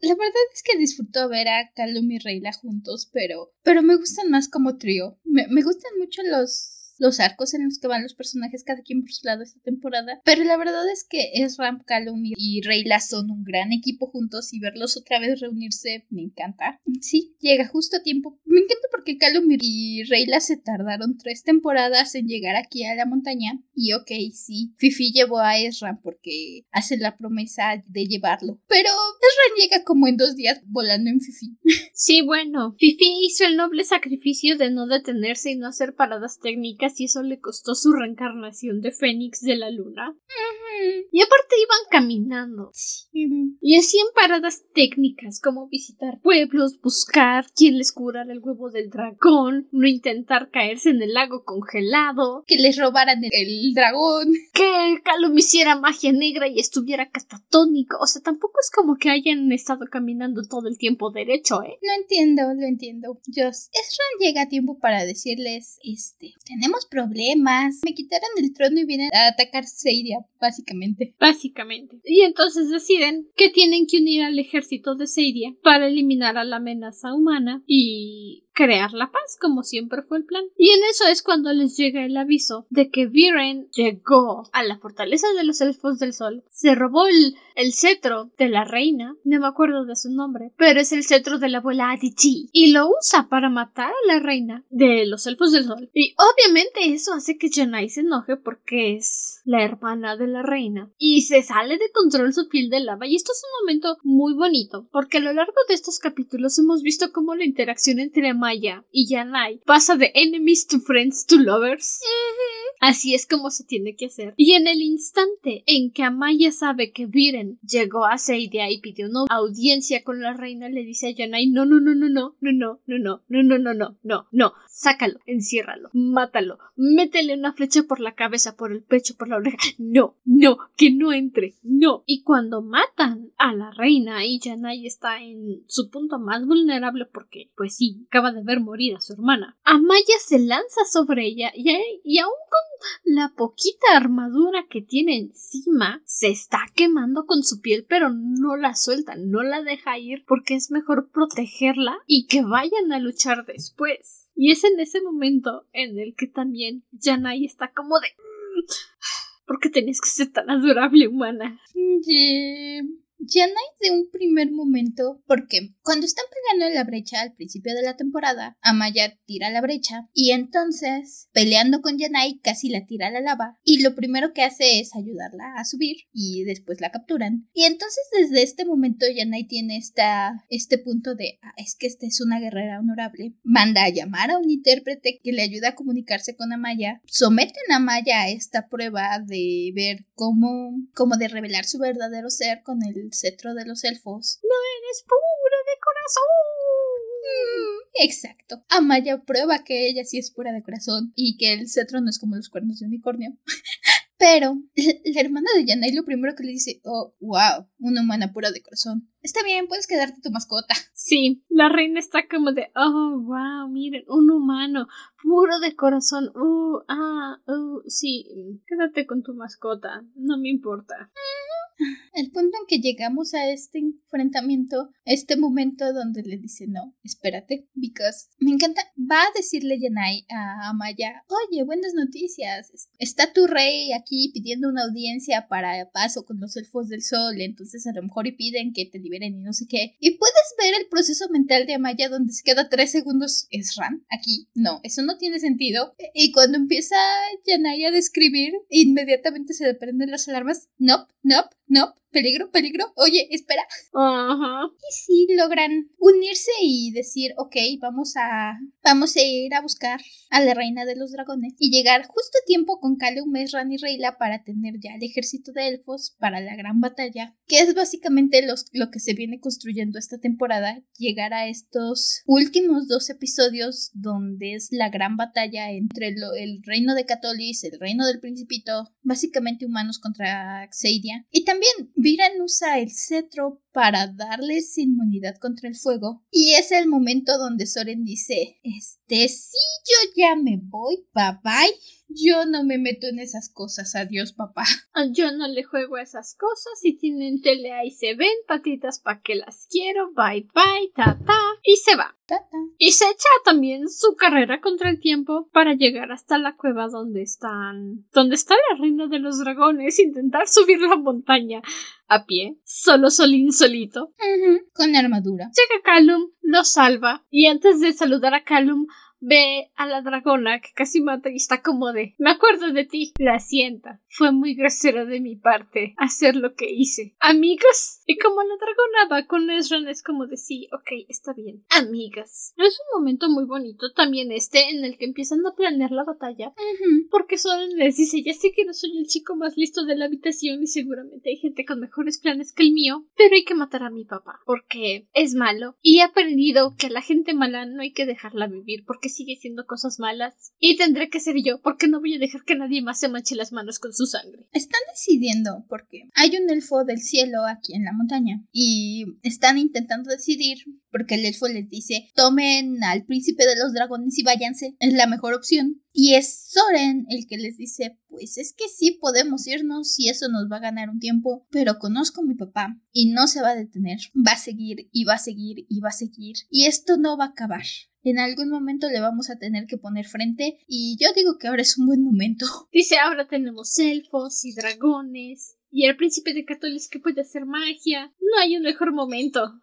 [SPEAKER 2] La verdad es que disfruto ver a Calum y Reyla juntos, pero, pero me gustan más como trío. Me, me gustan mucho los los arcos en los que van los personajes cada quien por su lado esta temporada. Pero la verdad es que es Ram, Calum y Reyla son un gran equipo juntos y verlos otra vez reunirse me encanta. Sí, llega justo a tiempo. Me encanta porque Calum y Reyla se tardaron tres temporadas en llegar aquí a la montaña. Y ok, sí, Fifi llevó a Ezra porque hace la promesa de llevarlo. Pero Ezra llega como en dos días volando en Fifi.
[SPEAKER 1] Sí, bueno, Fifi hizo el noble sacrificio de no detenerse y no hacer paradas técnicas y eso le costó su reencarnación de Fénix de la Luna. Y aparte iban caminando. Y hacían paradas técnicas como visitar pueblos, buscar quién les curara el huevo del dragón, no intentar caerse en el lago congelado,
[SPEAKER 2] que les robaran el, dragón,
[SPEAKER 1] que Calum hiciera magia negra y estuviera catatónico. O sea, tampoco es como que hayan estado caminando todo el tiempo derecho, ¿eh?
[SPEAKER 2] No entiendo, lo entiendo. Just, Ezra llega a tiempo para decirles, este, tenemos problemas, me quitaron el trono y vienen a atacar Seiria, básicamente.
[SPEAKER 1] Básicamente. Y entonces deciden que tienen que unir al ejército de Seiria para eliminar a la amenaza humana y crear la paz, como siempre fue el plan. Y en eso es cuando les llega el aviso de que Viren llegó a la fortaleza de los elfos del sol, se robó el, cetro de la reina, no me acuerdo de su nombre, pero es el cetro de la abuela Aditi, y lo usa para matar a la reina de los elfos del sol. Y obviamente eso hace que Janai se enoje porque es la hermana de la reina y se sale de control su piel de lava y esto es un momento muy bonito porque a lo largo de estos capítulos hemos visto cómo la interacción entre Maya y Yanai pasa de enemies to friends to lovers. Así es como se tiene que hacer. Y en el instante en que Amaya sabe que Viren llegó a Seidia y pidió una audiencia con la reina, le dice a Yanai, no, no, no, no, no, no, no, no, no, no, no, no, no, no, no, sácalo, enciérralo, mátalo, métele una flecha por la cabeza, por el pecho, por la oreja. No, no, que no entre, no. Y cuando matan a la reina y Yanai está en su punto más vulnerable porque, pues sí, acaba de ver morir a su hermana, Amaya se lanza sobre ella y, y aún con la poquita armadura que tiene encima se está quemando con su piel, pero no la suelta, no la deja ir porque es mejor protegerla y que vayan a luchar después. Y es en ese momento en el que también Yanai está como de... Mm, ¿Por qué tenías que ser tan adorable, humana?
[SPEAKER 2] Ya hay de un primer momento, porque cuando están peleando en la brecha al principio de la temporada, Amaya tira la brecha y entonces, peleando con Yanai, casi la tira a la lava y lo primero que hace es ayudarla a subir y después la capturan. Y entonces desde este momento Yanai tiene esta, este punto de, ah, es que esta es una guerrera honorable. Manda a llamar a un intérprete que le ayuda a comunicarse con Amaya. Someten a Amaya a esta prueba de ver cómo, cómo de revelar su verdadero ser con el cetro de los elfos.
[SPEAKER 1] No eres pura de
[SPEAKER 2] corazón. Mm, exacto. Amaya prueba que ella sí es pura de corazón y que el cetro no es como los cuernos de unicornio. Pero la, hermana de Yanai lo primero que le dice, oh, wow, una humana pura de corazón. Está bien, puedes quedarte tu mascota.
[SPEAKER 1] Sí, la reina está como de, oh, wow, miren, un humano puro de corazón. Uh, ah, uh, sí, quédate con tu mascota, no me importa.
[SPEAKER 2] El punto en que llegamos a este enfrentamiento, este momento donde le dice no, espérate, because me encanta, va a decirle Yanai a Amaya, oye, buenas noticias, está tu rey aquí pidiendo una audiencia para paso con los elfos del sol, entonces a lo mejor y piden que te liberen y no sé qué. Y puedes ver el proceso mental de Amaya donde se queda tres segundos, ¿es Ran? Aquí, no, eso no tiene sentido. Y cuando empieza Yanai a describir, inmediatamente se le prenden las alarmas, nope, nope, nope peligro, peligro, oye, espera.
[SPEAKER 1] Ajá.
[SPEAKER 2] Y sí logran unirse y decir, ok, vamos a, vamos a ir a buscar a la reina de los dragones y llegar justo a tiempo con Kaleu, Mesran y Reyla para tener ya el ejército de elfos para la gran batalla, que es básicamente los, lo que se viene construyendo esta temporada, llegar a estos últimos dos episodios donde es la gran batalla entre el reino de Catolis, el reino del principito, básicamente humanos contra Xeidia, y también Viran usa el cetro para darles inmunidad contra el fuego. Y es el momento donde Soren dice, este sí, yo ya me voy, bye bye. Yo no me meto en esas cosas, adiós papá.
[SPEAKER 1] Yo no le juego a esas cosas, si tienen tele ahí se ven, patitas pa' que las quiero, bye bye, ta ta, y se va. Y se echa también su carrera contra el tiempo para llegar hasta la cueva donde están. donde está la reina de los dragones, intentar subir la montaña a pie, solo solín solito.
[SPEAKER 2] con armadura.
[SPEAKER 1] Llega Callum, lo salva, y antes de saludar a Callum, ve a la dragona que casi mata y está como de me acuerdo de ti, la sienta. Fue muy grosero de mi parte hacer lo que hice. Amigas. Y como la dragona va con Ezran es como de sí, ok, está bien. Amigas. Es un momento muy bonito también este en el que empiezan a planear la batalla. Porque Soren les dice, ya sé que no soy el chico más listo de la habitación y seguramente hay gente con mejores planes que el mío, pero hay que matar a mi papá porque es malo y he aprendido que a la gente mala no hay que dejarla vivir porque sigue siendo cosas malas. Y tendré que ser yo, porque no voy a dejar que nadie más se manche las manos con su sangre.
[SPEAKER 2] Están decidiendo, porque hay un elfo del cielo aquí en la montaña. Y están intentando decidir, porque el elfo les dice, tomen al príncipe de los dragones y váyanse. Es la mejor opción. Y es Soren el que les dice, pues es que sí podemos irnos y eso nos va a ganar un tiempo, pero conozco a mi papá y no se va a detener. Va a seguir y va a seguir y va a seguir. Y esto no va a acabar en algún momento le vamos a tener que poner frente y yo digo que ahora es un buen momento.
[SPEAKER 1] Dice, ahora tenemos elfos y dragones y el príncipe de Catolis que puede hacer magia. No hay un mejor momento.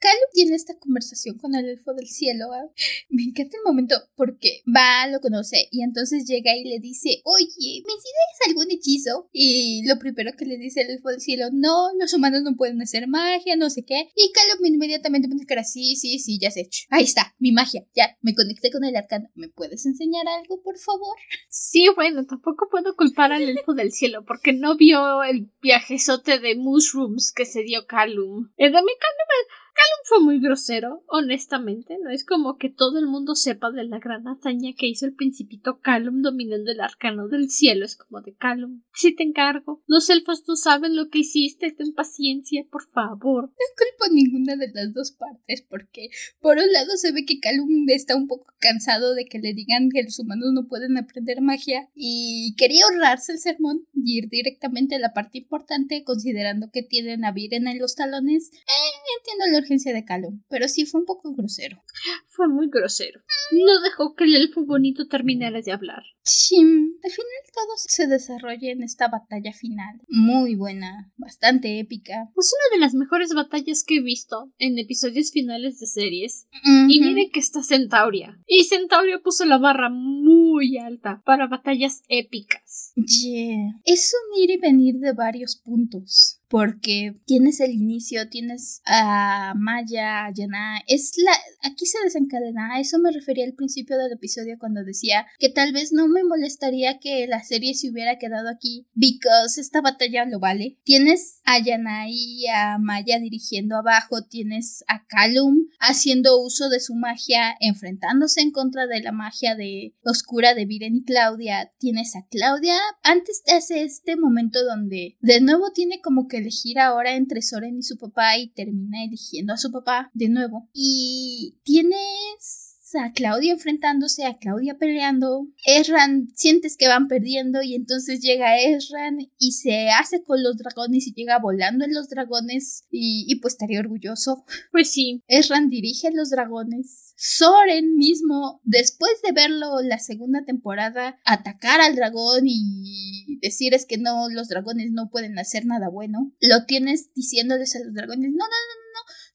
[SPEAKER 2] Calum tiene esta conversación con el elfo del cielo. ¿ah? Me encanta el momento porque va, lo conoce y entonces llega y le dice, oye, ¿me enseñas algún hechizo? Y lo primero que le dice el elfo del cielo, no, los humanos no pueden hacer magia, no sé qué. Y Calum inmediatamente pone cara, sí, sí, sí, ya hecho. Ahí está, mi magia, ya, me conecté con el arcano. ¿Me puedes enseñar algo, por favor?
[SPEAKER 1] Sí, bueno, tampoco puedo culpar al elfo del cielo porque no vio el viajezote de mushrooms que se dio Calum. Mi Calum Callum fue muy grosero, honestamente. No es como que todo el mundo sepa de la gran hazaña que hizo el principito Callum dominando el arcano del cielo. Es como de Callum. Si te encargo. Los elfos no saben lo que hiciste. Ten paciencia, por favor.
[SPEAKER 2] No culpo ninguna de las dos partes, porque por un lado se ve que Callum está un poco cansado de que le digan que los humanos no pueden aprender magia y quería ahorrarse el sermón y ir directamente a la parte importante, considerando que tienen a Viren en los talones. Eh, entiendo urgencia de Calum, pero sí fue un poco grosero.
[SPEAKER 1] Fue muy grosero. No dejó que el elfo bonito terminara de hablar.
[SPEAKER 2] Sí, al final todo se desarrolla en esta batalla final. Muy buena, bastante épica.
[SPEAKER 1] Es una de las mejores batallas que he visto en episodios finales de series. Y miren que está Centauria. Y Centauria puso la barra muy alta para batallas épicas.
[SPEAKER 2] Yeah. Es un ir y venir de varios puntos porque tienes el inicio, tienes a Maya, a Yana, es la aquí se desencadena, a eso me refería al principio del episodio cuando decía que tal vez no me molestaría que la serie se hubiera quedado aquí because esta batalla lo vale. Tienes a Yana y a Maya dirigiendo abajo, tienes a Calum haciendo uso de su magia, enfrentándose en contra de la magia de oscura de Viren y Claudia, tienes a Claudia antes de hace este momento donde de nuevo tiene como que elegir ahora entre Soren y su papá y termina eligiendo a su papá de nuevo. Y tienes a Claudia enfrentándose, a Claudia peleando. Erran, sientes que van perdiendo y entonces llega Erran y se hace con los dragones y llega volando en los dragones y, y pues estaría orgulloso.
[SPEAKER 1] Pues sí.
[SPEAKER 2] Erran dirige los dragones. Soren mismo, después de verlo la segunda temporada, atacar al dragón y decir es que no, los dragones no pueden hacer nada bueno, lo tienes diciéndoles a los dragones, no, no, no,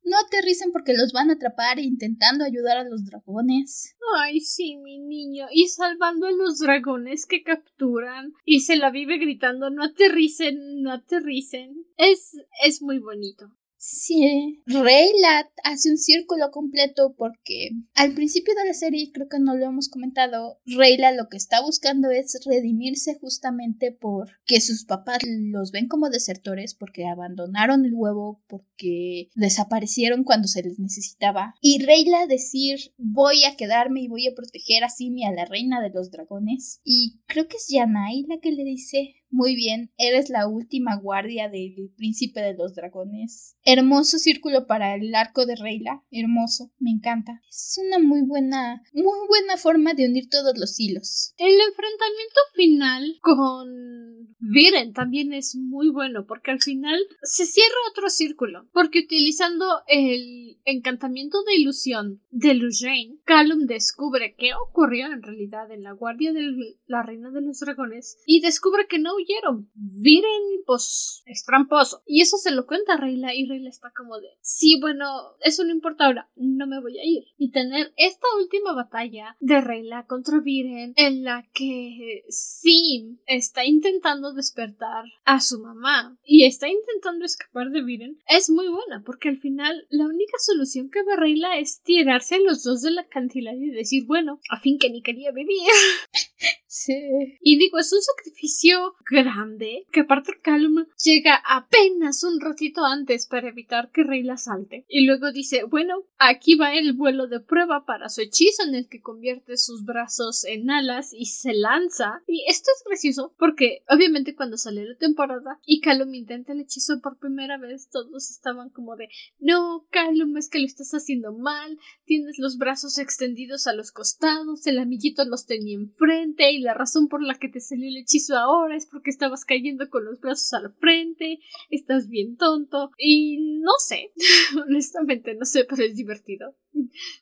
[SPEAKER 2] no, aterricen porque los van a atrapar intentando ayudar a los dragones.
[SPEAKER 1] Ay, sí, mi niño. Y salvando a los dragones que capturan. Y se la vive gritando, no aterricen, no aterricen. Es, es muy bonito.
[SPEAKER 2] Sí, Rayla hace un círculo completo porque al principio de la serie, creo que no lo hemos comentado, Rayla lo que está buscando es redimirse justamente porque sus papás los ven como desertores, porque abandonaron el huevo, porque desaparecieron cuando se les necesitaba. Y Rayla decir, voy a quedarme y voy a proteger a Simi, a la reina de los dragones. Y creo que es Yanai la que le dice, muy bien, eres la última guardia del príncipe de los dragones. Hermoso círculo para el arco de Reyla. Hermoso, me encanta. Es una muy buena, muy buena forma de unir todos los hilos.
[SPEAKER 1] El enfrentamiento final con Viren también es muy bueno porque al final se cierra otro círculo. Porque utilizando el encantamiento de ilusión de Lujane, Callum descubre qué ocurrió en realidad en la guardia de la reina de los dragones y descubre que no huyeron. Viren, pues, es tramposo. Y eso se lo cuenta a Reyla y Reyla está como de, sí, bueno, eso no importa ahora, no me voy a ir. Y tener esta última batalla de Reyla contra Viren en la que Sim está intentando despertar a su mamá y está intentando escapar de Viren es muy buena porque al final la única solución que ve Reyla es tirarse a los dos de la cantilada y decir, bueno, a fin que ni quería vivir.
[SPEAKER 2] Sí.
[SPEAKER 1] Y digo, es un sacrificio grande que aparte Calum llega apenas un ratito antes para evitar que Rey la salte. Y luego dice, bueno, aquí va el vuelo de prueba para su hechizo en el que convierte sus brazos en alas y se lanza. Y esto es gracioso porque obviamente cuando sale la temporada y Calum intenta el hechizo por primera vez, todos estaban como de, no, Calum, es que lo estás haciendo mal, tienes los brazos extendidos a los costados, el amiguito los tenía enfrente y la razón por la que te salió el hechizo ahora es estabas cayendo con los brazos al frente, estás bien tonto y no sé, honestamente no sé, pero es divertido.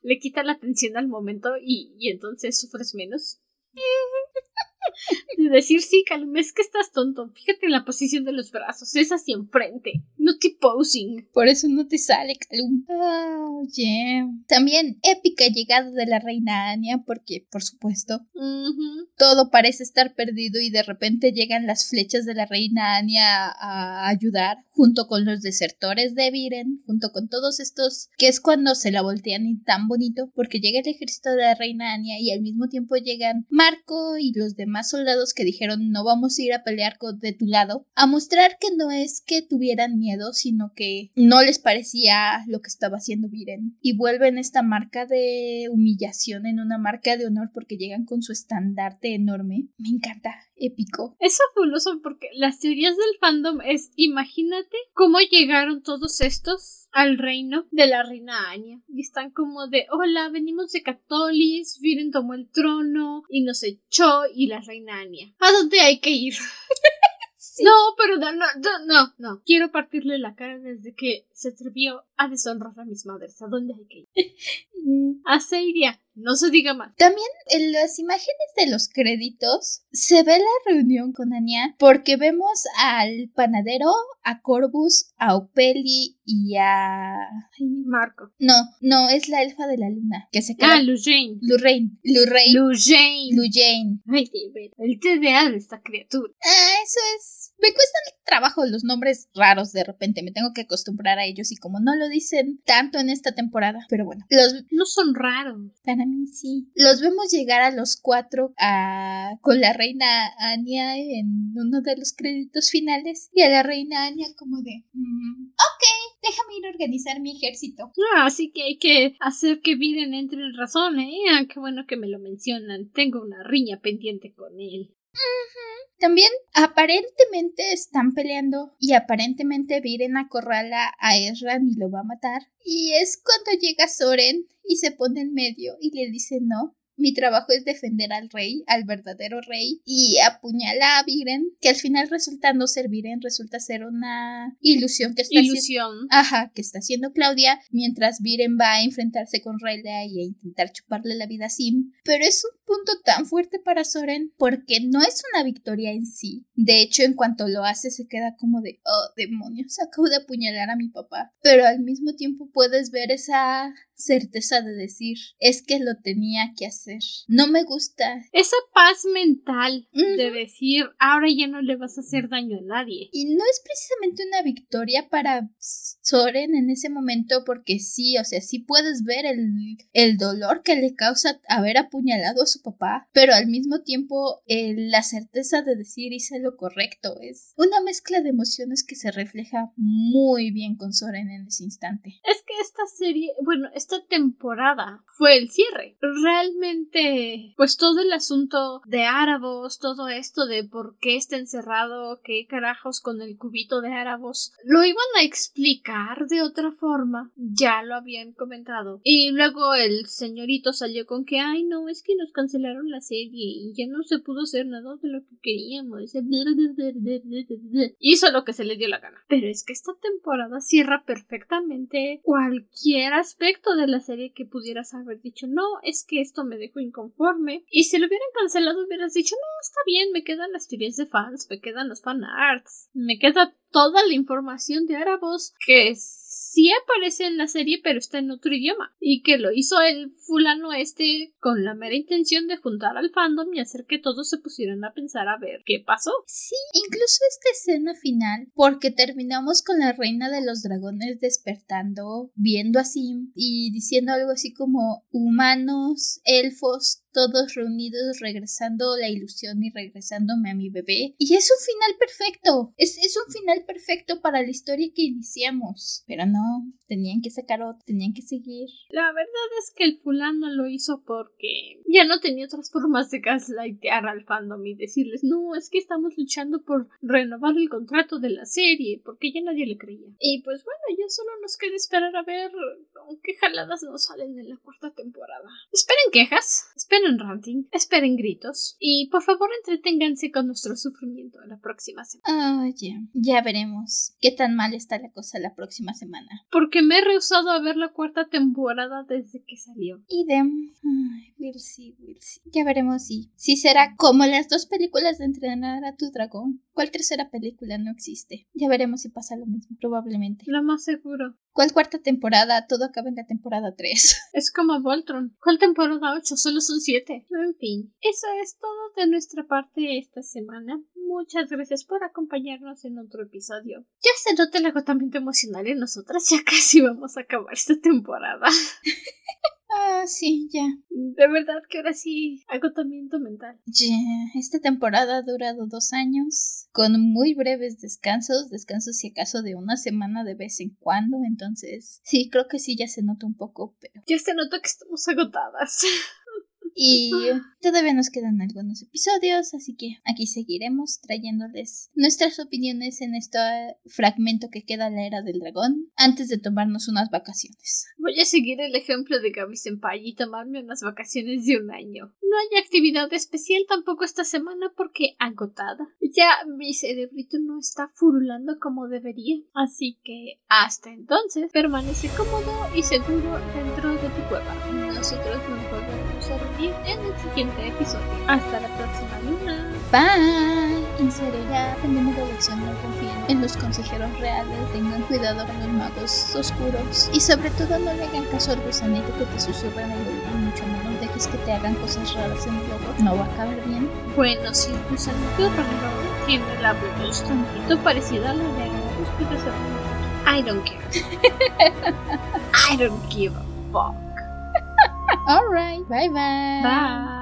[SPEAKER 1] Le quita la atención al momento y, y entonces sufres menos. De decir, sí, Calum, es que estás tonto. Fíjate en la posición de los brazos, es hacia enfrente, no te posing.
[SPEAKER 2] Por eso no te sale, Calum. Oh, yeah. También épica llegada de la reina Anya, porque, por supuesto, todo parece estar perdido y de repente llegan las flechas de la reina Anya a ayudar, junto con los desertores de Viren, junto con todos estos, que es cuando se la voltean y tan bonito, porque llega el ejército de la reina Anya y al mismo tiempo llegan Marco y los demás soldados que dijeron no vamos a ir a pelear de tu lado, a mostrar que no es que tuvieran miedo, sino que no les parecía lo que estaba haciendo Viren. Y vuelven esta marca de humillación en una marca de honor porque llegan con su estandarte enorme. Me encanta, épico.
[SPEAKER 1] Es fabuloso porque las teorías del fandom es imagínate cómo llegaron todos estos al reino de la reina Anya. Y están como de hola, venimos de Catolis, Viren tomó el trono y nos echó y la reina Anya. ¿A dónde hay que ir? No, pero no, no, no, no. Quiero partirle la cara desde que se atrevió a deshonrar a mis madres. ¿A dónde hay que ir? A Seiria. No se diga más.
[SPEAKER 2] También en las imágenes de los créditos se ve la reunión con Anya porque vemos al panadero, a Corvus, a Opeli y a...
[SPEAKER 1] Marco.
[SPEAKER 2] No, no, es la elfa de la luna que se queda...
[SPEAKER 1] Ah, Lujane.
[SPEAKER 2] Lurraine. Lurraine.
[SPEAKER 1] Lujane.
[SPEAKER 2] Lujane.
[SPEAKER 1] Ay, de ver. El TDA de esta criatura.
[SPEAKER 2] Ah, eso es Me cuesta el trabajo los nombres raros de repente, me tengo que acostumbrar a ellos y como no lo dicen tanto en esta temporada, pero bueno, los
[SPEAKER 1] no son raros.
[SPEAKER 2] Para mí sí. Los vemos llegar a los cuatro a... con la reina Anya en uno de los créditos finales y a la reina Anya como de... Mm, ok, déjame ir a organizar mi ejército.
[SPEAKER 1] Ah, así que hay que hacer que Viren entre en razón, ¿eh? Ah, qué bueno que me lo mencionan. Tengo una riña pendiente con él.
[SPEAKER 2] También aparentemente están peleando y aparentemente Viren acorrala a Ezran y lo va a matar. Y es cuando llega Soren y se pone en medio y le dice no, mi trabajo es defender al rey, al verdadero rey, y apuñala a Viren, que al final resulta no ser Viren, resulta ser una ilusión que está
[SPEAKER 1] ilusión.
[SPEAKER 2] Ajá, que está haciendo Claudia, mientras Viren va a enfrentarse con Rayleigh y a intentar chuparle la vida a Sim. Pero es un punto tan fuerte para Soren porque no es una victoria en sí. De hecho, en cuanto lo hace, se queda como de, oh, demonios, acabo de apuñalar a mi papá. Pero al mismo tiempo puedes ver esa certeza de decir, es que lo tenía que hacer. No me gusta.
[SPEAKER 1] Esa paz mental de decir, ahora ya no le vas a hacer daño a nadie.
[SPEAKER 2] Y no es precisamente una victoria para Soren en ese momento porque sí, o sea, sí puedes ver el, el dolor que le causa haber apuñalado a su papá, pero al mismo tiempo eh, la certeza de decir hice lo correcto es una mezcla de emociones que se refleja muy bien con Soren en ese instante.
[SPEAKER 1] Es que esta serie, bueno, esta temporada fue el cierre. Realmente, pues todo el asunto de Árabos, todo esto de por qué está encerrado, qué carajos con el cubito de Árabos, lo iban a explicar de otra forma. Ya lo habían comentado. Y luego el señorito salió con que, ay, no, es que nos cancelaron la serie y ya no se pudo hacer nada de lo que queríamos. Hizo lo que se le dio la gana. Pero es que esta temporada cierra perfectamente cualquier aspecto de la serie que pudieras haber dicho, no, es que esto me dejó inconforme. Y si lo hubieran cancelado, hubieras dicho, no, está bien, me quedan las teorías de fans, me quedan los fan arts, me queda toda la información de Árabos que sí aparece en la serie pero está en otro idioma y que lo hizo el fulano este con la mera intención de juntar al fandom y hacer que todos se pusieran a pensar a ver qué pasó.
[SPEAKER 2] Sí, incluso esta escena final porque terminamos con la reina de los dragones despertando, viendo así y diciendo algo así como humanos, elfos, todos reunidos regresando la ilusión y regresándome a mi bebé. Y es un final perfecto. Es, es un final perfecto para la historia que iniciamos. Pero no, tenían que sacar otro, tenían que seguir.
[SPEAKER 1] La verdad es que el fulano lo hizo porque ya no tenía otras formas de gaslightear al fandom y decirles, no, es que estamos luchando por renovar el contrato de la serie, porque ya nadie le creía. Y pues bueno, ya solo nos queda esperar a ver qué jaladas nos salen en la cuarta temporada. Esperen quejas, esperen ranting, esperen gritos y por favor entreténganse con nuestro sufrimiento la próxima semana.
[SPEAKER 2] Ah, ya. Ya veremos qué tan mal está la cosa la próxima semana.
[SPEAKER 1] Porque me he rehusado a ver la cuarta temporada desde que salió.
[SPEAKER 2] Idem. Ay, we'll see, we'll see. Ya veremos si, si será como las dos películas de entrenar a tu dragón. ¿Cuál tercera película no existe? Ya veremos si pasa lo mismo, probablemente.
[SPEAKER 1] Lo más seguro.
[SPEAKER 2] ¿Cuál cuarta temporada? Todo acaba en la temporada 3.
[SPEAKER 1] Es como Voltron. ¿Cuál temporada 8? Solo son 7. En fin, eso es todo de nuestra parte esta semana. Muchas gracias por acompañarnos en otro episodio. Ya se nota el agotamiento emocional en nosotras. Ya casi vamos a acabar esta temporada.
[SPEAKER 2] Ah, sí, ya.
[SPEAKER 1] De verdad que ahora sí, agotamiento mental.
[SPEAKER 2] Ya, esta temporada ha durado dos años, con muy breves descansos, descansos si acaso de una semana de vez en cuando, entonces sí, creo que sí ya se nota un poco, pero...
[SPEAKER 1] Ya se nota que estamos agotadas.
[SPEAKER 2] Y todavía nos quedan algunos episodios, así que aquí seguiremos trayéndoles nuestras opiniones en este fragmento que queda la era del dragón antes de tomarnos unas vacaciones.
[SPEAKER 1] Voy a seguir el ejemplo de Gaby Senpai y tomarme unas vacaciones de un año. No hay actividad especial tampoco esta semana porque agotada. Ya mi cerebrito no está furulando como debería. Así que hasta entonces permanece cómodo y seguro dentro de tu cueva. Nosotros nos volvemos a en el siguiente episodio. Hasta la próxima luna.
[SPEAKER 2] Bye. En serio, ya aprendemos la lección. No confíen en los consejeros reales. Tengan cuidado con los magos oscuros. Y sobre todo no le hagan caso al gusanito que te susurran el oído. Mucho menos dejes que te hagan cosas raras en el logo. No va a acabar bien.
[SPEAKER 1] Bueno, si el gusanito raro tiene la voz un poquito parecida a la de los I don't care. I don't give a fuck.
[SPEAKER 2] Alright, bye bye.
[SPEAKER 1] Bye.